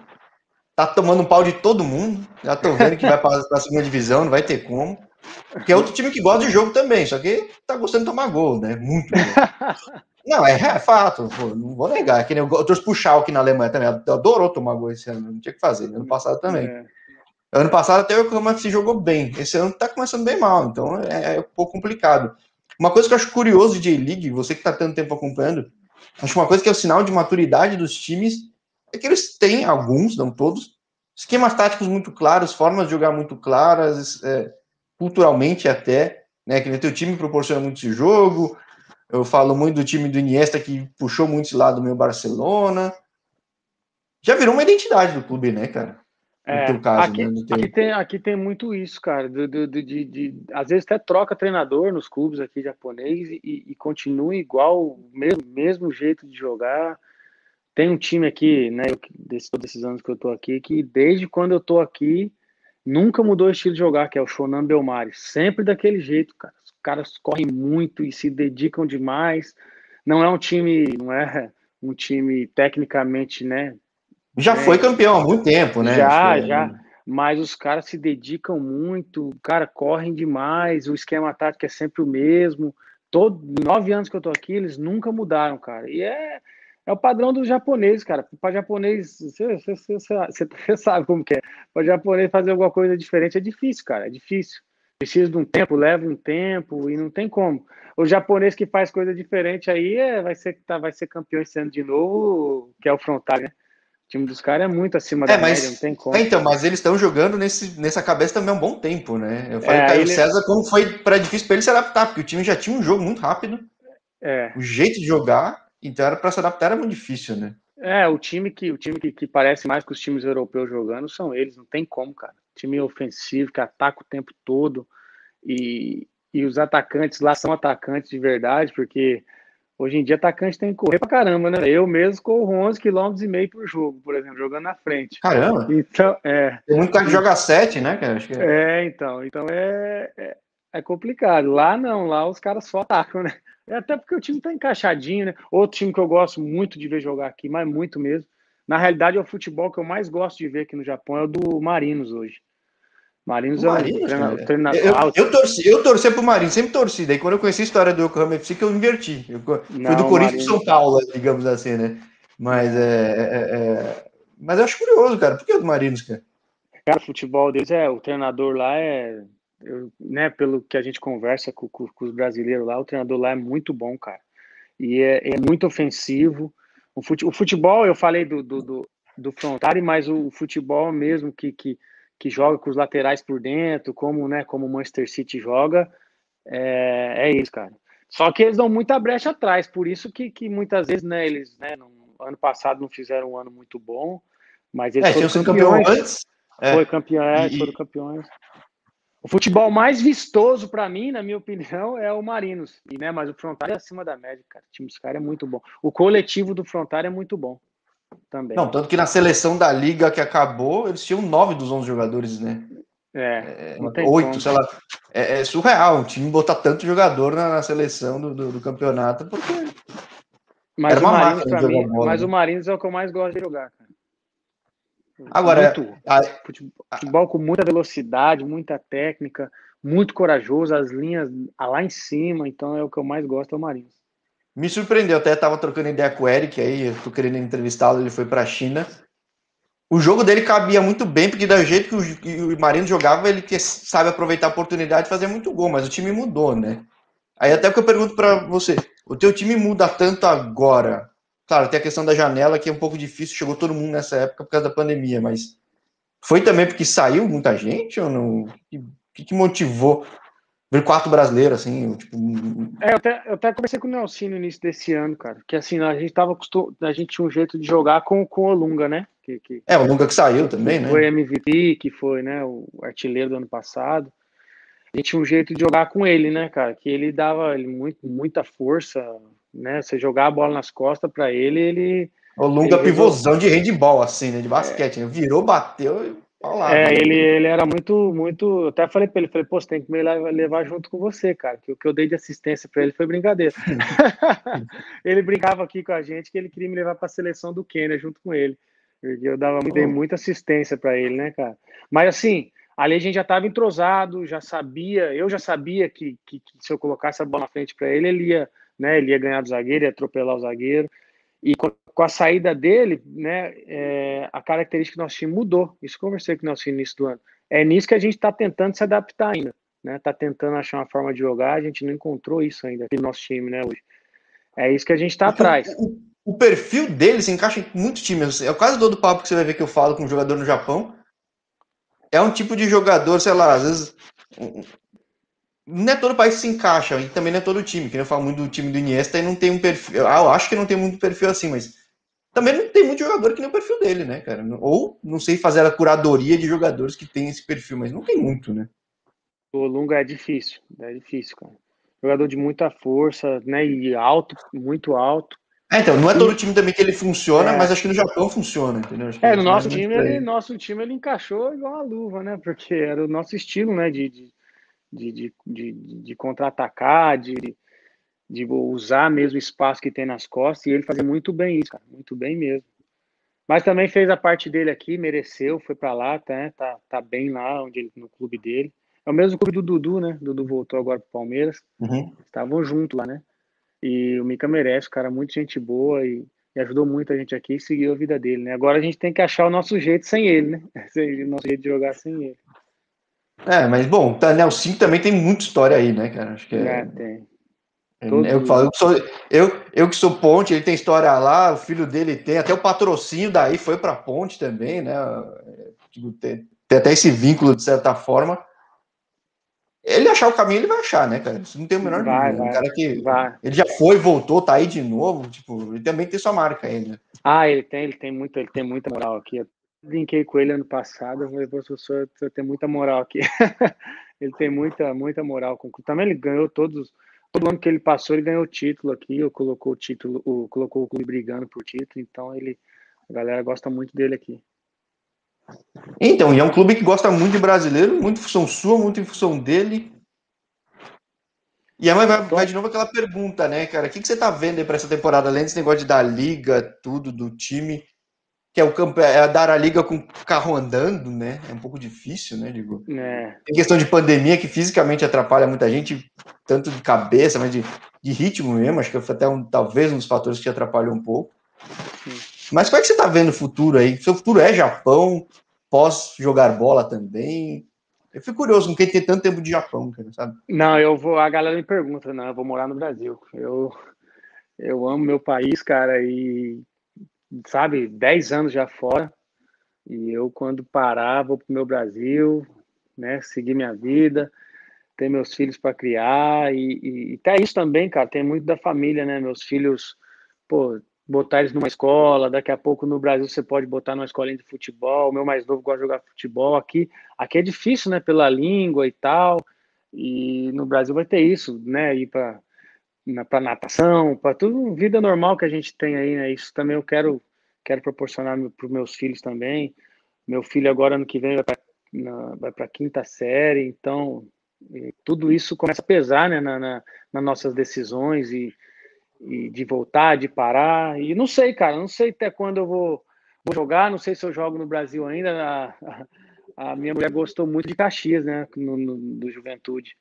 Tá tomando um pau de todo mundo. Já tô vendo que vai para a segunda divisão, não vai ter como. Porque é outro time que gosta de jogo também, só que tá gostando de tomar gol, né? Muito gol. Não, é, é fato, pô, não vou negar. Que nem eu, eu torço pro Schalke na Alemanha também. Adorou tomar gol esse ano, não tinha que fazer. Ano passado também. É. Ano passado até o Oklahoma se jogou bem. Esse ano tá começando bem mal, então é, é, um pouco complicado. Uma coisa que eu acho curioso de J-League, você que tá tanto tempo acompanhando, acho uma coisa que é o sinal de maturidade dos times é que eles têm, alguns, não todos, esquemas táticos muito claros, formas de jogar muito claras, é, culturalmente até, né? Que o teu time proporciona muito esse jogo. Eu falo muito do time do Iniesta que puxou muito esse lado do meu Barcelona. Já virou uma identidade do clube, né, cara? É, caso, aqui, né, aqui, tem, aqui tem muito isso, cara. De, de, de, de, às vezes até troca treinador nos clubes aqui japonês e, e continua igual, mesmo, mesmo jeito de jogar. Tem um time aqui, né, desse, todos esses anos que eu tô aqui, que desde quando eu tô aqui, nunca mudou o estilo de jogar, que é o Shonan Belmari. Sempre daquele jeito, cara. Os caras correm muito e se dedicam demais. Não é um time, não é um time tecnicamente, né, já é. foi campeão há muito tempo, né? Já, já. mas os caras se dedicam muito, cara, correm demais, o esquema tático é sempre o mesmo. Todo, nove anos que eu tô aqui, eles nunca mudaram, cara. E é, é o padrão dos japoneses, cara. Para japonês, você, você, você, sabe como que é. Para japonês fazer alguma coisa diferente é difícil, cara. É difícil. Precisa de um tempo, leva um tempo e não tem como. O japonês que faz coisa diferente aí é, vai, ser, tá, vai ser campeão esse ano de novo, que é o frontal, né? Time dos caras é muito acima é, da mas, média, não tem como. É, então, mas eles estão jogando nesse, nessa cabeça também há um bom tempo, né? Eu falei é, Caio ele... César como foi para difícil para ele se adaptar, porque o time já tinha um jogo muito rápido. É. O jeito de jogar, então era para se adaptar era muito difícil, né? É, o time que o time que, que parece mais com os times europeus jogando são eles, não tem como, cara. Time ofensivo que ataca o tempo todo e, e os atacantes lá são atacantes de verdade, porque Hoje em dia, atacante tem que correr pra caramba, né? Eu mesmo corro 11 km e meio por jogo, por exemplo, jogando na frente. Caramba! Então, é. Tem muito cara que joga 7, né, cara? É. é, então. Então é, é, é, complicado. Lá não, lá os caras só atacam, né? É até porque o time tá encaixadinho, né? Outro time que eu gosto muito de ver jogar aqui, mas muito mesmo. Na realidade, é o futebol que eu mais gosto de ver aqui no Japão, é o do Marinos hoje. Marinhos é um treinador, eu, eu, torci, eu torci pro Marinho, sempre torci. Daí quando eu conheci a história do Yokohama FC, que eu inverti. Eu, Não, fui do Corinthians pro São Paulo, digamos assim, né? Mas é, é, é, Mas eu acho curioso, cara. Por que o Marinos, cara? Cara, o futebol deles é. O treinador lá é. Eu, né, pelo que a gente conversa com, com, com, os brasileiros lá, o treinador lá é muito bom, cara. E é, é muito ofensivo. O, fute, o futebol, eu falei do, do, do, do Frontari, mas o futebol mesmo que, que que joga com os laterais por dentro, como né, como o Manchester City joga, é, é isso, cara. Só que eles dão muita brecha atrás, por isso que, que muitas vezes, né, eles, né, no ano passado não fizeram um ano muito bom, mas eles é, foram campeões. Campeão antes. É. Foi campeão, é, e... foram campeões. O futebol mais vistoso para mim, na minha opinião, é o Marinos. E, né, mas o Frontal é acima da média, cara. O time dos caras é muito bom. O coletivo do Frontal é muito bom também. Não, tanto que na seleção da liga que acabou, eles tinham nove dos onze jogadores, né? É, é oito, sei lá. É, é, surreal um time botar tanto jogador na, na seleção do, do, do, campeonato, porque. Mas, Era o, Marins, mim, bola, mas né? o Marins é o que eu mais gosto de jogar, cara. Agora, muito, a, futebol com muita velocidade, muita técnica, muito corajoso, as linhas lá em cima, então é o que eu mais gosto, é o Marins. Me surpreendeu, até estava trocando ideia com o Eric aí, eu tô querendo entrevistá-lo, ele foi para a China. O jogo dele cabia muito bem, porque do jeito que o, o Marino jogava, ele que sabe aproveitar a oportunidade e fazer muito gol, mas o time mudou, né? Aí até que eu pergunto para você, o teu time muda tanto agora? Claro, tem a questão da janela que é um pouco difícil, chegou todo mundo nessa época por causa da pandemia, mas foi também porque saiu muita gente ou não? O que, que motivou Ver quatro brasileiros, assim, tipo. É, eu até, eu até conversei com o Nelson no início desse ano, cara. Que assim, a gente tava acostum... a gente tinha um jeito de jogar com, com o Lunga, né? Que, que... É, o Lunga que saiu também, né? Foi MVP, que foi, né, o artilheiro do ano passado. A gente tinha um jeito de jogar com ele, né, cara? Que ele dava ele muito, muita força, né? Você jogar a bola nas costas para ele, ele. O Lunga pivôzão de handball, assim, né? De basquete. É. Né? Virou, bateu Olá, é, ele, ele era muito, muito. Eu até falei para ele, falei, pô, você tem que me levar junto com você, cara. Que o que eu dei de assistência para ele foi brincadeira. ele brincava aqui com a gente que ele queria me levar para a seleção do Quênia junto com ele. Porque eu dava, dei muita assistência para ele, né, cara? Mas assim, ali a gente já estava entrosado, já sabia, eu já sabia que, que, que, se eu colocasse a bola na frente para ele, ele ia, né, ele ia ganhar do zagueiro, ia atropelar o zagueiro. E com, a saída dele, né, é, a característica do nosso time mudou. Isso eu conversei com o nosso início do ano. É nisso que a gente está tentando se adaptar ainda. Né? Tá tentando achar uma forma de jogar, a gente não encontrou isso ainda aqui no nosso time, né, hoje. É isso que a gente está atrás. O, o, perfil dele se encaixa em muitos times. É quase todo papo que você vai ver que eu falo com um jogador no Japão. É um tipo de jogador, sei lá, às vezes não é todo país que se encaixa, e também não é todo time, que eu falo muito do time do Iniesta e não tem um perfil. Ah, eu acho que não tem muito perfil assim, mas também não tem muito jogador que nem o perfil dele, né, cara? Ou não sei fazer a curadoria de jogadores que tem esse perfil, mas não tem muito, né? O Lunga é difícil, é difícil, cara. Jogador de muita força, né? E alto, muito alto. É, então, não é todo time também que ele funciona, é. mas acho que no Japão funciona, entendeu? É, no nosso time, ele, nosso time ele encaixou igual a luva, né? Porque era o nosso estilo, né? de, de de, de, de, de contra-atacar, de, de usar mesmo o espaço que tem nas costas, e ele fazia muito bem isso, cara, muito bem mesmo. Mas também fez a parte dele aqui, mereceu, foi para lá, tá, tá, tá bem lá onde ele, no clube dele. É o mesmo clube do Dudu, né? Dudu voltou agora pro Palmeiras. Uhum. Estavam juntos lá, né? E o Mica merece, cara, muito gente boa e, e, ajudou muito a gente aqui e seguiu a vida dele, né? Agora a gente tem que achar o nosso jeito sem ele, né? O nosso jeito de jogar sem ele. É, mas bom, o Nelson também tem muita história aí, né, cara? Acho que é... é tem. Eu, falo, eu, sou, eu, eu que sou ponte, ele tem história lá, o filho dele tem, até o patrocínio daí foi para ponte também, né? Tipo, tem, tem, até esse vínculo de certa forma. Ele achar o caminho, ele vai achar, né, cara? Isso não tem o menor vai. Vai, cara que vai. ele já foi, voltou, tá aí de novo, tipo, ele também tem sua marca aí, né? Ah, ele tem, ele tem muito, ele tem muita moral aqui. Brinquei com ele ano passado, eu falei, professor, você tem muita moral aqui. ele tem muita, muita moral. Também ele ganhou todos todo ano que ele passou, ele ganhou o título aqui, eu colocou o título, o, colocou o clube brigando por título, então ele, a galera gosta muito dele aqui. Então, e é um clube que gosta muito de brasileiro, muito em função sua, muito em função dele. E aí vai, vai de novo aquela pergunta, né, cara? O que, que você tá vendo aí para essa temporada, além desse negócio de dar liga, tudo, do time? Que é o campo, é dar a liga com o carro andando, né? É um pouco difícil, né, digo. É. Tem questão de pandemia que fisicamente atrapalha muita gente, tanto de cabeça, mas de, de ritmo mesmo. Acho que foi até um, talvez um dos fatores que atrapalhou um pouco. Sim. Mas como é que você está vendo o futuro aí? Seu futuro é Japão, pós jogar bola também? Eu fico curioso com quem tem tanto tempo de Japão, cara, sabe? Não, eu vou. A galera me pergunta, não, eu vou morar no Brasil. Eu, eu amo meu país, cara, e sabe, 10 anos já fora. E eu, quando parar, vou para o meu Brasil, né, seguir minha vida, ter meus filhos para criar. E, e, e até isso também, cara, tem muito da família, né? Meus filhos, pô, botar eles numa escola, daqui a pouco no Brasil você pode botar numa escolinha de futebol. O meu mais novo gosta de jogar futebol. Aqui, aqui é difícil, né, pela língua e tal. E no Brasil vai ter isso, né? Ir para para natação, para tudo, vida normal que a gente tem aí, né? Isso também eu quero quero proporcionar para os meus filhos também. Meu filho agora ano que vem vai para a quinta série, então tudo isso começa a pesar, né, na, na, nas nossas decisões e, e, de voltar, de parar. E não sei, cara, não sei até quando eu vou, vou jogar, não sei se eu jogo no Brasil ainda. A, a minha mulher gostou muito de Caxias, né, no, no, do Juventude.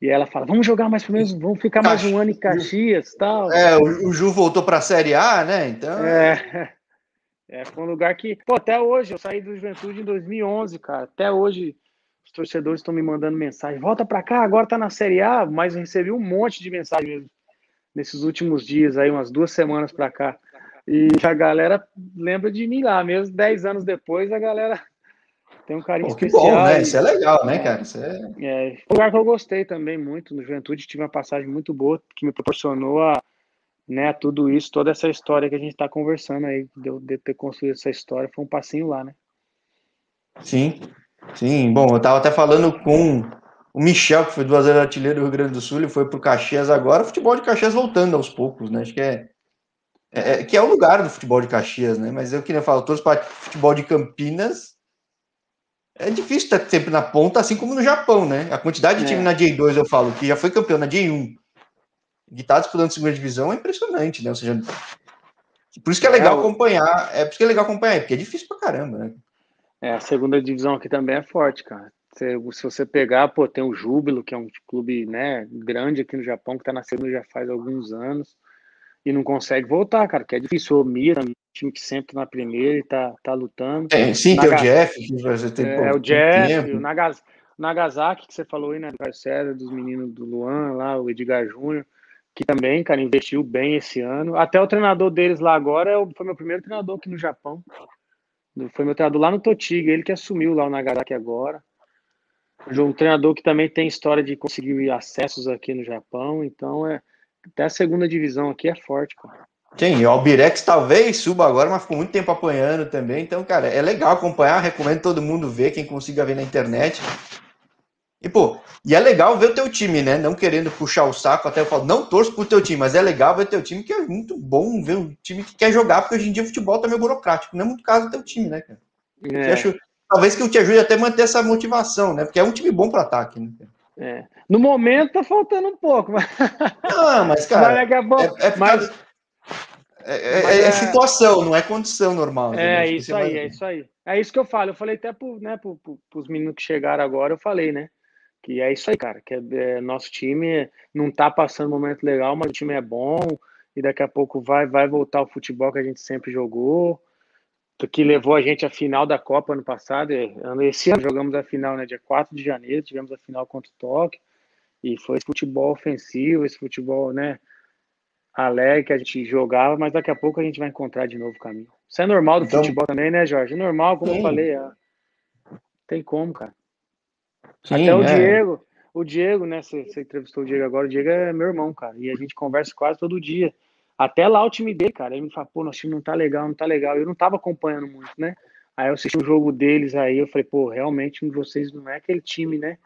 E ela fala, vamos jogar mais pro mesmo, vamos ficar mais um ano em Caxias tal. É, o, o Ju voltou para a Série A, né? Então. É, é, foi um lugar que, pô, até hoje, eu saí do Juventude em 2011, cara. Até hoje, os torcedores estão me mandando mensagem: volta para cá, agora tá na Série A. Mas eu recebi um monte de mensagem nesses últimos dias, aí, umas duas semanas para cá. E a galera lembra de mim lá, mesmo dez anos depois, a galera tem um carinho Pô, que especial. Bom, né? Isso é legal, né, cara? Isso é... é um lugar que eu gostei também muito no Juventude, tive uma passagem muito boa que me proporcionou a, né, tudo isso, toda essa história que a gente está conversando aí, de, de ter construído essa história, foi um passinho lá, né? Sim, sim. Bom, eu estava até falando com o Michel, que foi duas vezes artilheiro do Rio Grande do Sul, ele foi para o Caxias agora, o futebol de Caxias voltando aos poucos, né? Acho que é, é, é que é o lugar do futebol de Caxias, né? Mas eu queria falar, todos para futebol de Campinas é difícil estar sempre na ponta, assim como no Japão, né? A quantidade de time é. na J2, eu falo, que já foi campeão na J1, que está disputando segunda divisão, é impressionante, né? Ou seja, por isso que é legal é, acompanhar, é por isso que é legal acompanhar, porque é difícil pra caramba, né? É, a segunda divisão aqui também é forte, cara. Se, se você pegar, pô, tem o Júbilo, que é um clube, né, grande aqui no Japão, que tá na segunda já faz alguns anos, e não consegue voltar, cara, que é difícil. O Mira, um time que sempre tá na primeira e tá, tá lutando. É, sim, tem o Jeff, que você tem, é, pô, o Jeff, tempo. o Nagas, Nagasaki, que você falou aí, né, do dos meninos do Luan, lá, o Edgar Júnior, que também, cara, investiu bem esse ano. Até o treinador deles lá agora é foi meu primeiro treinador aqui no Japão. Foi meu treinador lá no Totiga, ele que assumiu lá o Nagasaki agora. Um treinador que também tem história de conseguir acessos aqui no Japão, então é até a segunda divisão aqui é forte, cara. Sim, o Albirex talvez suba agora, mas ficou muito tempo apanhando também. Então, cara, é legal acompanhar, recomendo todo mundo ver, quem consiga ver na internet. E, pô, e é legal ver o teu time, né? Não querendo puxar o saco, até eu falo, não torço pro teu time, mas é legal ver o teu time, que é muito bom ver um time que quer jogar, porque hoje em dia o futebol tá meio burocrático. Não é muito caso do teu time, né, cara? É. Acho, talvez que eu te ajude até a manter essa motivação, né? Porque é um time bom para ataque, né? É. No momento tá faltando um pouco, mas. Não, mas, cara. Mas é, é, é, mas... É, é, é, é, situação, não é condição normal. É isso aí, vai... é isso aí. É isso que eu falo. Eu falei até para né, os meninos que chegaram agora, eu falei, né? Que é isso aí, cara. Que é, é, nosso time não tá passando um momento legal, mas o time é bom e daqui a pouco vai, vai voltar o futebol que a gente sempre jogou, que levou a gente à final da Copa ano passado. Esse ano jogamos a final, né? Dia 4 de janeiro, tivemos a final contra o Tóquio. E foi esse futebol ofensivo, esse futebol, né? Alegre que a gente jogava, mas daqui a pouco a gente vai encontrar de novo o caminho. Isso é normal do então, futebol também, né, Jorge? É normal, como sim. eu falei. É... Tem como, cara. Sim, Até o é. Diego, o Diego, né? Você, você entrevistou o Diego agora, o Diego é meu irmão, cara. E a gente conversa quase todo dia. Até lá o time dele, cara. Ele me fala, pô, nosso time não tá legal, não tá legal. Eu não tava acompanhando muito, né? Aí eu assisti o jogo deles aí, eu falei, pô, realmente vocês não é aquele time, né?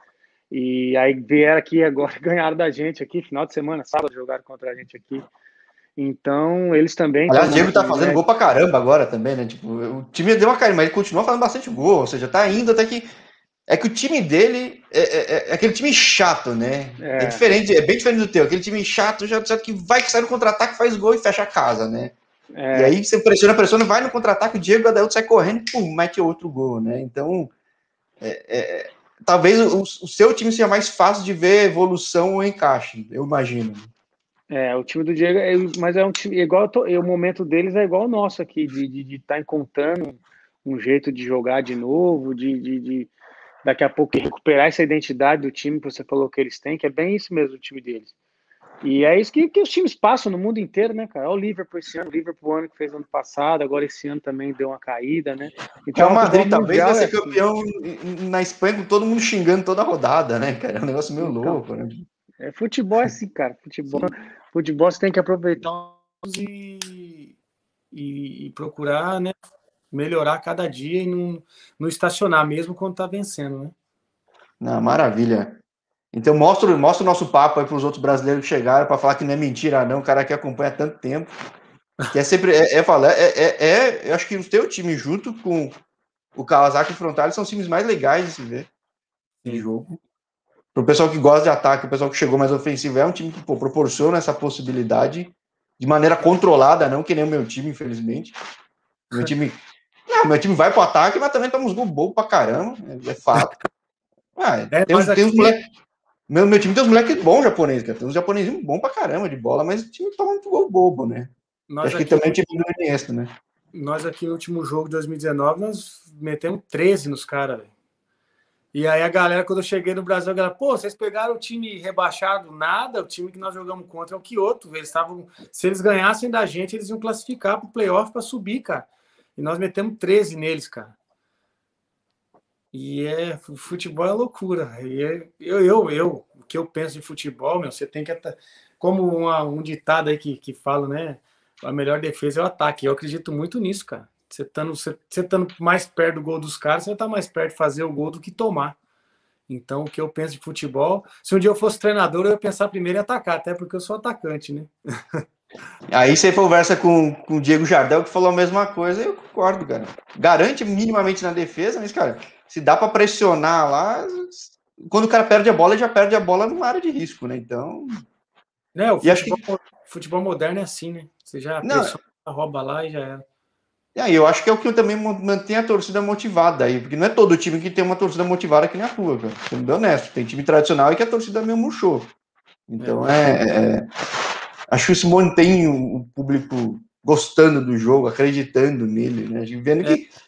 E aí vieram aqui agora, ganharam da gente aqui, final de semana, sábado, jogaram contra a gente aqui. Então, eles também. Aliás, o Diego tá fazendo né? gol pra caramba agora também, né? Tipo, o time deu uma caída, mas ele continua fazendo bastante gol, ou seja, tá indo até que. É que o time dele é, é, é, é aquele time chato, né? É. é. diferente, é bem diferente do teu. Aquele time chato, já sabe que vai que sai no contra-ataque, faz gol e fecha a casa, né? É. E aí você pressiona, pressiona, vai no contra-ataque, o Diego Adailto sai correndo e mete outro gol, né? Então, é, é talvez o, o, seu time seja mais fácil de ver evolução ou encaixe, eu imagino. É, o time do Diego, é, mas é um time igual, tô, o momento deles é igual o nosso aqui, de estar tá encontrando um jeito de jogar de novo, de, de, de, daqui a pouco recuperar essa identidade do time que você falou que eles têm, que é bem isso mesmo o time deles. E é isso que, que os times passam no mundo inteiro, né, cara? Olha o Liverpool esse ano, o Liverpool ano que fez ano passado, agora esse ano também deu uma caída, né? Então, o Madrid talvez vai ser é campeão assim. na Espanha com todo mundo xingando toda a rodada, né, cara? É um negócio meio então, louco, né? É, futebol é assim, cara. Futebol, futebol você tem que aproveitar e, e, e, procurar, né? Melhorar cada dia e não, não estacionar mesmo quando tá vencendo, né? Não, maravilha. Então mostra, mostra o nosso papo aí para os outros brasileiros que chegaram para falar que não é mentira, não, o cara que acompanha há tanto tempo. Que é sempre, é, é falar, é, é, é, eu acho que o teu time junto com o Kawasaki e o Frontale são os times mais legais de se ver em jogo. Para o pessoal que gosta de ataque, o pessoal que chegou mais ofensivo, é um time que pô, proporciona essa possibilidade de maneira controlada, não que nem o meu time, infelizmente. Meu time, meu time vai para o ataque, mas também toma uns gols bobos para caramba, é fato. Ah, é, tem, tem, moleque, meu, meu time tem uns moleques bons japoneses, cara. Tem uns japoneses bons pra caramba de bola, mas o time toma muito gol bobo, né? Nós Acho que também o time do Iniesta, né? Nós aqui no último jogo de 2019, nós metemos 13 nos caras, velho. E aí a galera, quando eu cheguei no Brasil, a galera, pô, vocês pegaram o time rebaixado? Nada, o time que nós jogamos contra é o Kyoto. Eles estavam. Se eles ganhassem da gente, eles iam classificar pro playoff para subir, cara. E nós metemos 13 neles, cara. E é, futebol é loucura. E é, eu, eu, eu, o que eu penso de futebol, meu, você tem que. Como uma, um ditado aí que, que fala, né? A melhor defesa é o ataque. Eu acredito muito nisso, cara. Você estando você, você estando mais perto do gol dos caras, você está mais perto de fazer o gol do que tomar. Então, o que eu penso de futebol, se um dia eu fosse treinador, eu ia pensar primeiro em atacar, até porque eu sou atacante, né? Aí você conversa com, com o Diego Jardel, que falou a mesma coisa, eu concordo, cara. Garante minimamente na defesa, mas, cara, se dá para pressionar lá, quando o cara perde a bola, ele já perde a bola numa área de risco, né? Então. É, o futebol, que... futebol moderno é assim, né? Você já Não, pressiona, rouba lá e já era. É, eu acho que é o que também mantém a torcida motivada aí, porque não é todo time que tem uma torcida motivada que nem a tua, cara. Sendo honesto. Tem time tradicional e que a torcida é meio murchou. Então é. é, é acho que isso mantém o público gostando do jogo, acreditando nele, né? Vendo que é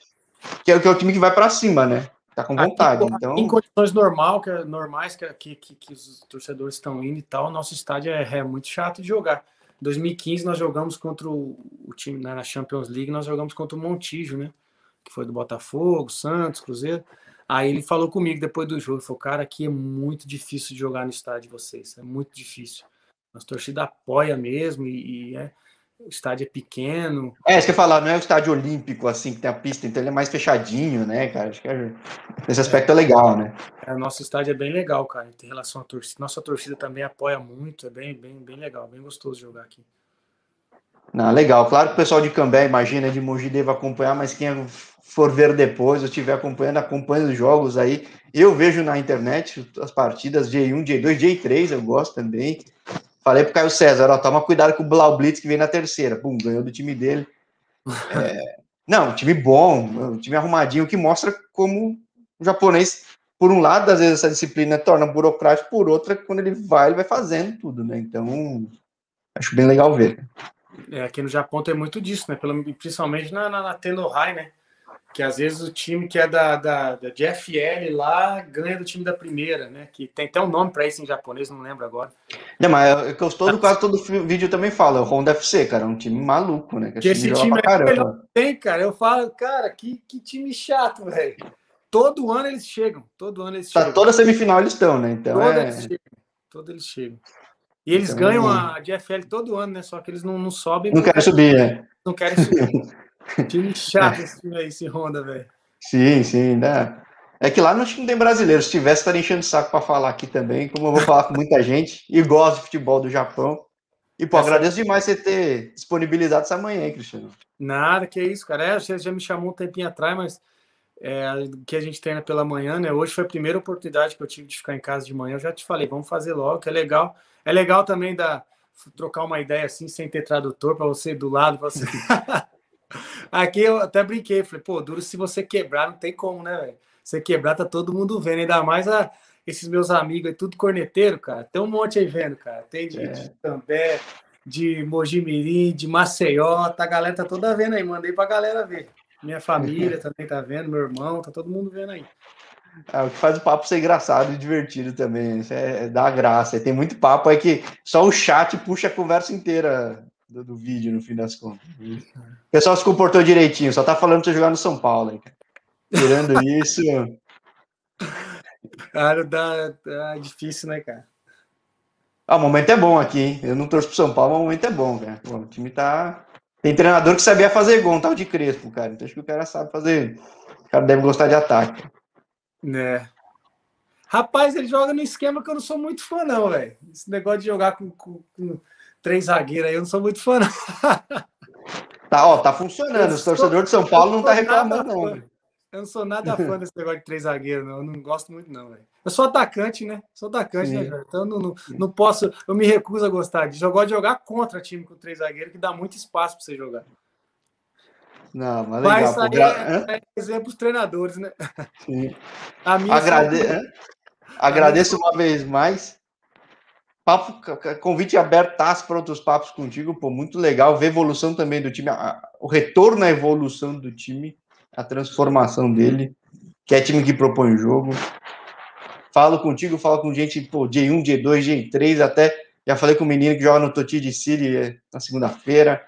que é, que é o time que vai para cima, né? Tá com vontade. Aqui, então... Em condições normal, que é, normais que, que, que, que os torcedores estão indo e tal, nosso estádio é, é muito chato de jogar. Em 2015 nós jogamos contra o, o time né, na Champions League, nós jogamos contra o Montijo, né? Que foi do Botafogo, Santos, Cruzeiro. Aí ele falou comigo depois do jogo, falou, cara, aqui é muito difícil de jogar no estádio de vocês, é muito difícil. Nossa torcida apoia mesmo e, e é, o estádio é pequeno. É, isso que eu falar, não é o estádio olímpico, assim, que tem a pista, então ele é mais fechadinho, né, cara? Acho que é, esse aspecto é, é legal, né? É, nosso estádio é bem legal, cara, em relação à torcida. Nossa torcida também apoia muito, é bem, bem, bem legal, bem gostoso jogar aqui. Não, legal. Claro que o pessoal de Cambé, imagina, de Mogi deva acompanhar, mas quem for ver depois, ou estiver acompanhando, acompanha os jogos aí. Eu vejo na internet as partidas J1, J2, J3, eu gosto também. Falei pro Caio César, ó, toma cuidado com o Blau Blitz que vem na terceira. Pum, ganhou do time dele. É, não, time bom, um time arrumadinho, que mostra como o japonês, por um lado, às vezes essa disciplina torna burocrático, por outra, quando ele vai, ele vai fazendo tudo, né? Então, acho bem legal ver. É, aqui no Japão tem muito disso, né? Pelo, principalmente na, na, na Tenohai, né? Que às vezes o time que é da, da, da GFL lá ganha do time da primeira, né? Que tem até um nome para isso em japonês, não lembro agora. Não, mas é que eu todo caso, todo vídeo também fala, é o Honda FC, cara, é um time maluco, né? Que, que esse time é tem, cara. Eu falo, cara, que, que time chato, velho. Todo ano eles chegam, todo ano eles tá, chegam. Toda semifinal eles estão, né? Então todo é... eles chegam, todo eles chegam. E eles então, ganham a GFL todo ano, né? Só que eles não, não sobem. Não querem subir, né? Não querem subir. Time chato esse time aí, esse Honda, velho. Sim, sim, né? É que lá não tem brasileiro. Se tivesse, estaria enchendo o saco para falar aqui também, como eu vou falar com muita gente e gosto de futebol do Japão. E, pô, agradeço demais você ter disponibilizado essa manhã, hein, Cristiano. Nada, que isso, cara. É, você já me chamou um tempinho atrás, mas é, que a gente treina pela manhã, né? Hoje foi a primeira oportunidade que eu tive de ficar em casa de manhã. Eu já te falei, vamos fazer logo, que é legal. É legal também da, trocar uma ideia assim, sem ter tradutor, para você do lado, para você. Aqui eu até brinquei, falei, pô, duro se você quebrar, não tem como, né, velho? Você quebrar, tá todo mundo vendo, ainda mais a, esses meus amigos aí, tudo corneteiro, cara. Tem um monte aí vendo, cara. Tem de, é. de També, de Mojimirim, de Maceió, tá, a galera tá toda vendo aí, mandei pra galera ver. Minha família também tá vendo, meu irmão, tá todo mundo vendo aí. É, o que faz o papo ser engraçado e divertido também. Isso é, é dá graça. E tem muito papo aí que só o chat puxa a conversa inteira do, do, vídeo, no fim das contas. O pessoal se comportou direitinho, só tá falando pra você jogar no São Paulo, hein? Tirando isso. Cara, dá, dá difícil, né, cara? Ah, o momento é bom aqui, hein? Eu não torço pro São Paulo, mas o momento é bom, cara. o time tá. Tem treinador que sabia fazer gol, um tal de Crespo, cara. Então acho que o cara sabe fazer. O cara deve gostar de ataque. Né. Rapaz, ele joga no esquema que eu não sou muito fã, não, velho. Esse negócio de jogar com, com, com três zagueiros aí, eu não sou muito fã. Tá, ó, tá funcionando. Os torcedores de São Paulo não tá reclamando, não. Eu não sou nada fã desse negócio de três zagueiros, não. Eu não gosto muito, não, velho. Eu sou atacante, né? Sou atacante, né, Sim. né, velho? Então não, não, não, posso, eu me recuso a gostar disso. Eu gosto de jogar contra time com três zagueiros, que dá muito espaço para você jogar. Não, mas legal. Mas aí é, é exemplo os treinadores, né? Sim. A minha Agrade... Agradeço uma vez mais papo, convite aberto para outros papos contigo, pô, muito legal ver a evolução também do time, a, o retorno à evolução do time, a transformação dele, que é time que propõe o jogo. Falo contigo, falo com gente, pô, J1, J2, J3, até já falei com o menino que joga no Toti de City é, na segunda-feira.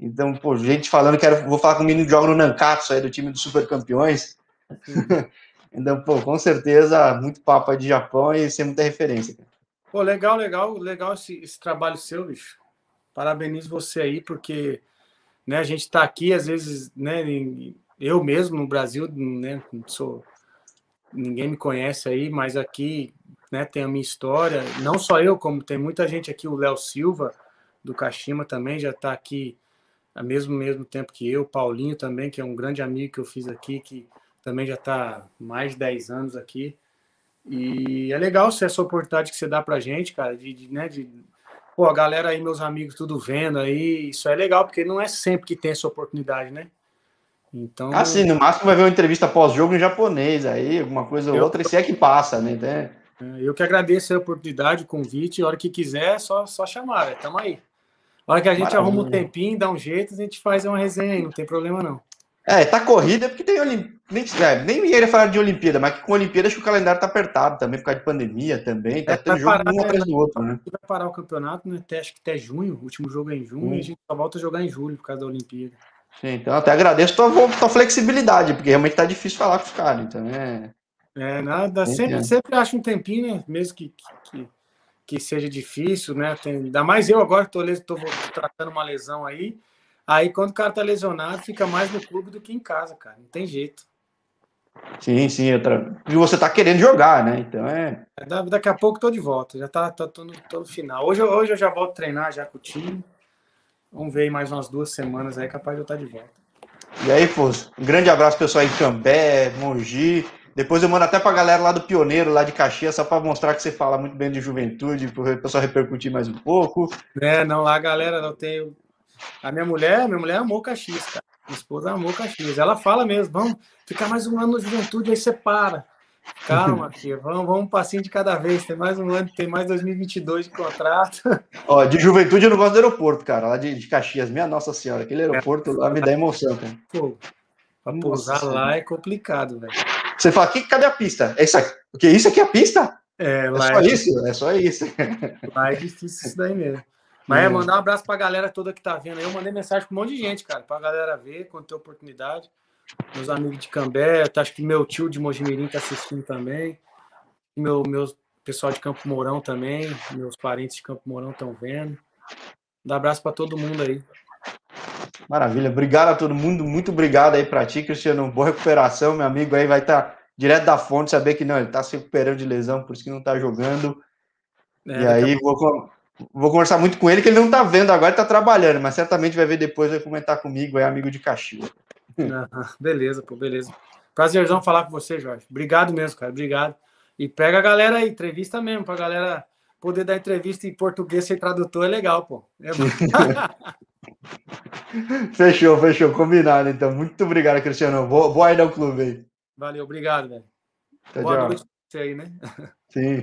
Então, pô, gente falando, quero, vou falar com o menino que joga no Nankatsu aí do time dos super campeões. então, pô, com certeza, muito papo aí de Japão e sem muita referência. Cara. Pô, legal, legal, legal esse, esse trabalho seu, bicho. Parabenizo você aí, porque né, a gente está aqui, às vezes, né, eu mesmo no Brasil, né, sou, ninguém me conhece aí, mas aqui né, tem a minha história. Não só eu, como tem muita gente aqui, o Léo Silva, do Kashima também, já está aqui ao mesmo, mesmo tempo que eu, Paulinho também, que é um grande amigo que eu fiz aqui, que também já está mais de 10 anos aqui. E é legal ser essa oportunidade que você dá pra gente, cara, de, de, né, de pô, a galera aí, meus amigos, tudo vendo aí, isso é legal, porque não é sempre que tem essa oportunidade, né? Então. Assim, no máximo vai ver uma entrevista pós-jogo em japonês aí, alguma coisa ou outra, e se é que passa, né? Então, é, eu que agradeço a oportunidade, o convite, a hora que quiser, é só, só chamar. Tamo aí. A hora que a gente Maravilha. arruma um tempinho, dá um jeito, a gente faz uma resenha aí, não tem problema não. É, tá corrida porque tem Olimpíada. Nem, é, nem ia falar de Olimpíada, mas que com Olimpíada acho que o calendário tá apertado também, por causa de pandemia também. Tá é, tendo jogo parar, um atrás do outro, né? Vai parar o campeonato, né? Até, acho que até junho, o último jogo é em junho, hum. e a gente só volta a jogar em julho por causa da Olimpíada. Sim, então até agradeço tua, tua flexibilidade, porque realmente tá difícil falar com os caras, então é. É, nada, sempre, sempre acho um tempinho, né? Mesmo que, que, que seja difícil, né? Tem, ainda mais eu agora, tô, tô, tô tratando uma lesão aí. Aí, quando o cara tá lesionado, fica mais no clube do que em casa, cara. Não tem jeito. Sim, sim. Outra... E você tá querendo jogar, né? Então é. é daqui a pouco tô de volta. Já tá, tá tô, no, tô no final. Hoje, hoje eu já volto a treinar já com o time. Vamos ver aí mais umas duas semanas aí, capaz de eu estar de volta. E aí, pô, um grande abraço pessoal em Cambé, Mogi. Depois eu mando até pra galera lá do Pioneiro, lá de Caxias, só para mostrar que você fala muito bem de juventude, para o pessoal repercutir mais um pouco. É, não, lá, galera, eu tenho. A minha mulher, minha mulher amou Caxias, cara. Minha esposa amou Caxias. Ela fala mesmo, vamos ficar mais um ano no juventude, aí você para. Calma, filha, vamos, vamos um passinho de cada vez. Tem mais um ano, tem mais 2022 de contrato. Ó, de juventude eu não gosto do aeroporto, cara, lá de, de Caxias. Minha Nossa Senhora, aquele aeroporto lá me dá emoção, cara. Pô, pra pousar lá é complicado, velho. Você fala, que, cadê a pista? É isso aqui. O que? Isso aqui é a pista? É, é só é... isso? É só isso. Lá é difícil isso daí mesmo. Mas é, mandar um abraço pra galera toda que tá vendo aí. Eu mandei mensagem pra um monte de gente, cara, pra galera ver quando tem oportunidade. Meus amigos de Cambé, acho que meu tio de Mojimirim tá assistindo também. Meu, meus pessoal de Campo Mourão também. Meus parentes de Campo Mourão estão vendo. Dá um abraço para todo mundo aí. Maravilha. Obrigado a todo mundo. Muito obrigado aí para ti, Cristiano. Boa recuperação. Meu amigo aí vai estar tá direto da fonte, saber que não, ele está se recuperando de lesão, por isso que não está jogando. É, e aí vou, vou conversar muito com ele, que ele não está vendo agora, está trabalhando, mas certamente vai ver depois, vai comentar comigo, é amigo de Caxias. beleza, pô, beleza. Prazerzão falar com você, Jorge. Obrigado mesmo, cara. Obrigado. E pega a galera aí, entrevista mesmo, pra galera poder dar entrevista em português sem tradutor é legal, pô. É fechou, fechou, combinado. Então, muito obrigado, Cristiano. Boa, boa ida ao clube aí. Valeu, obrigado, velho. Boa tchau. noite pra você aí, né? Sim.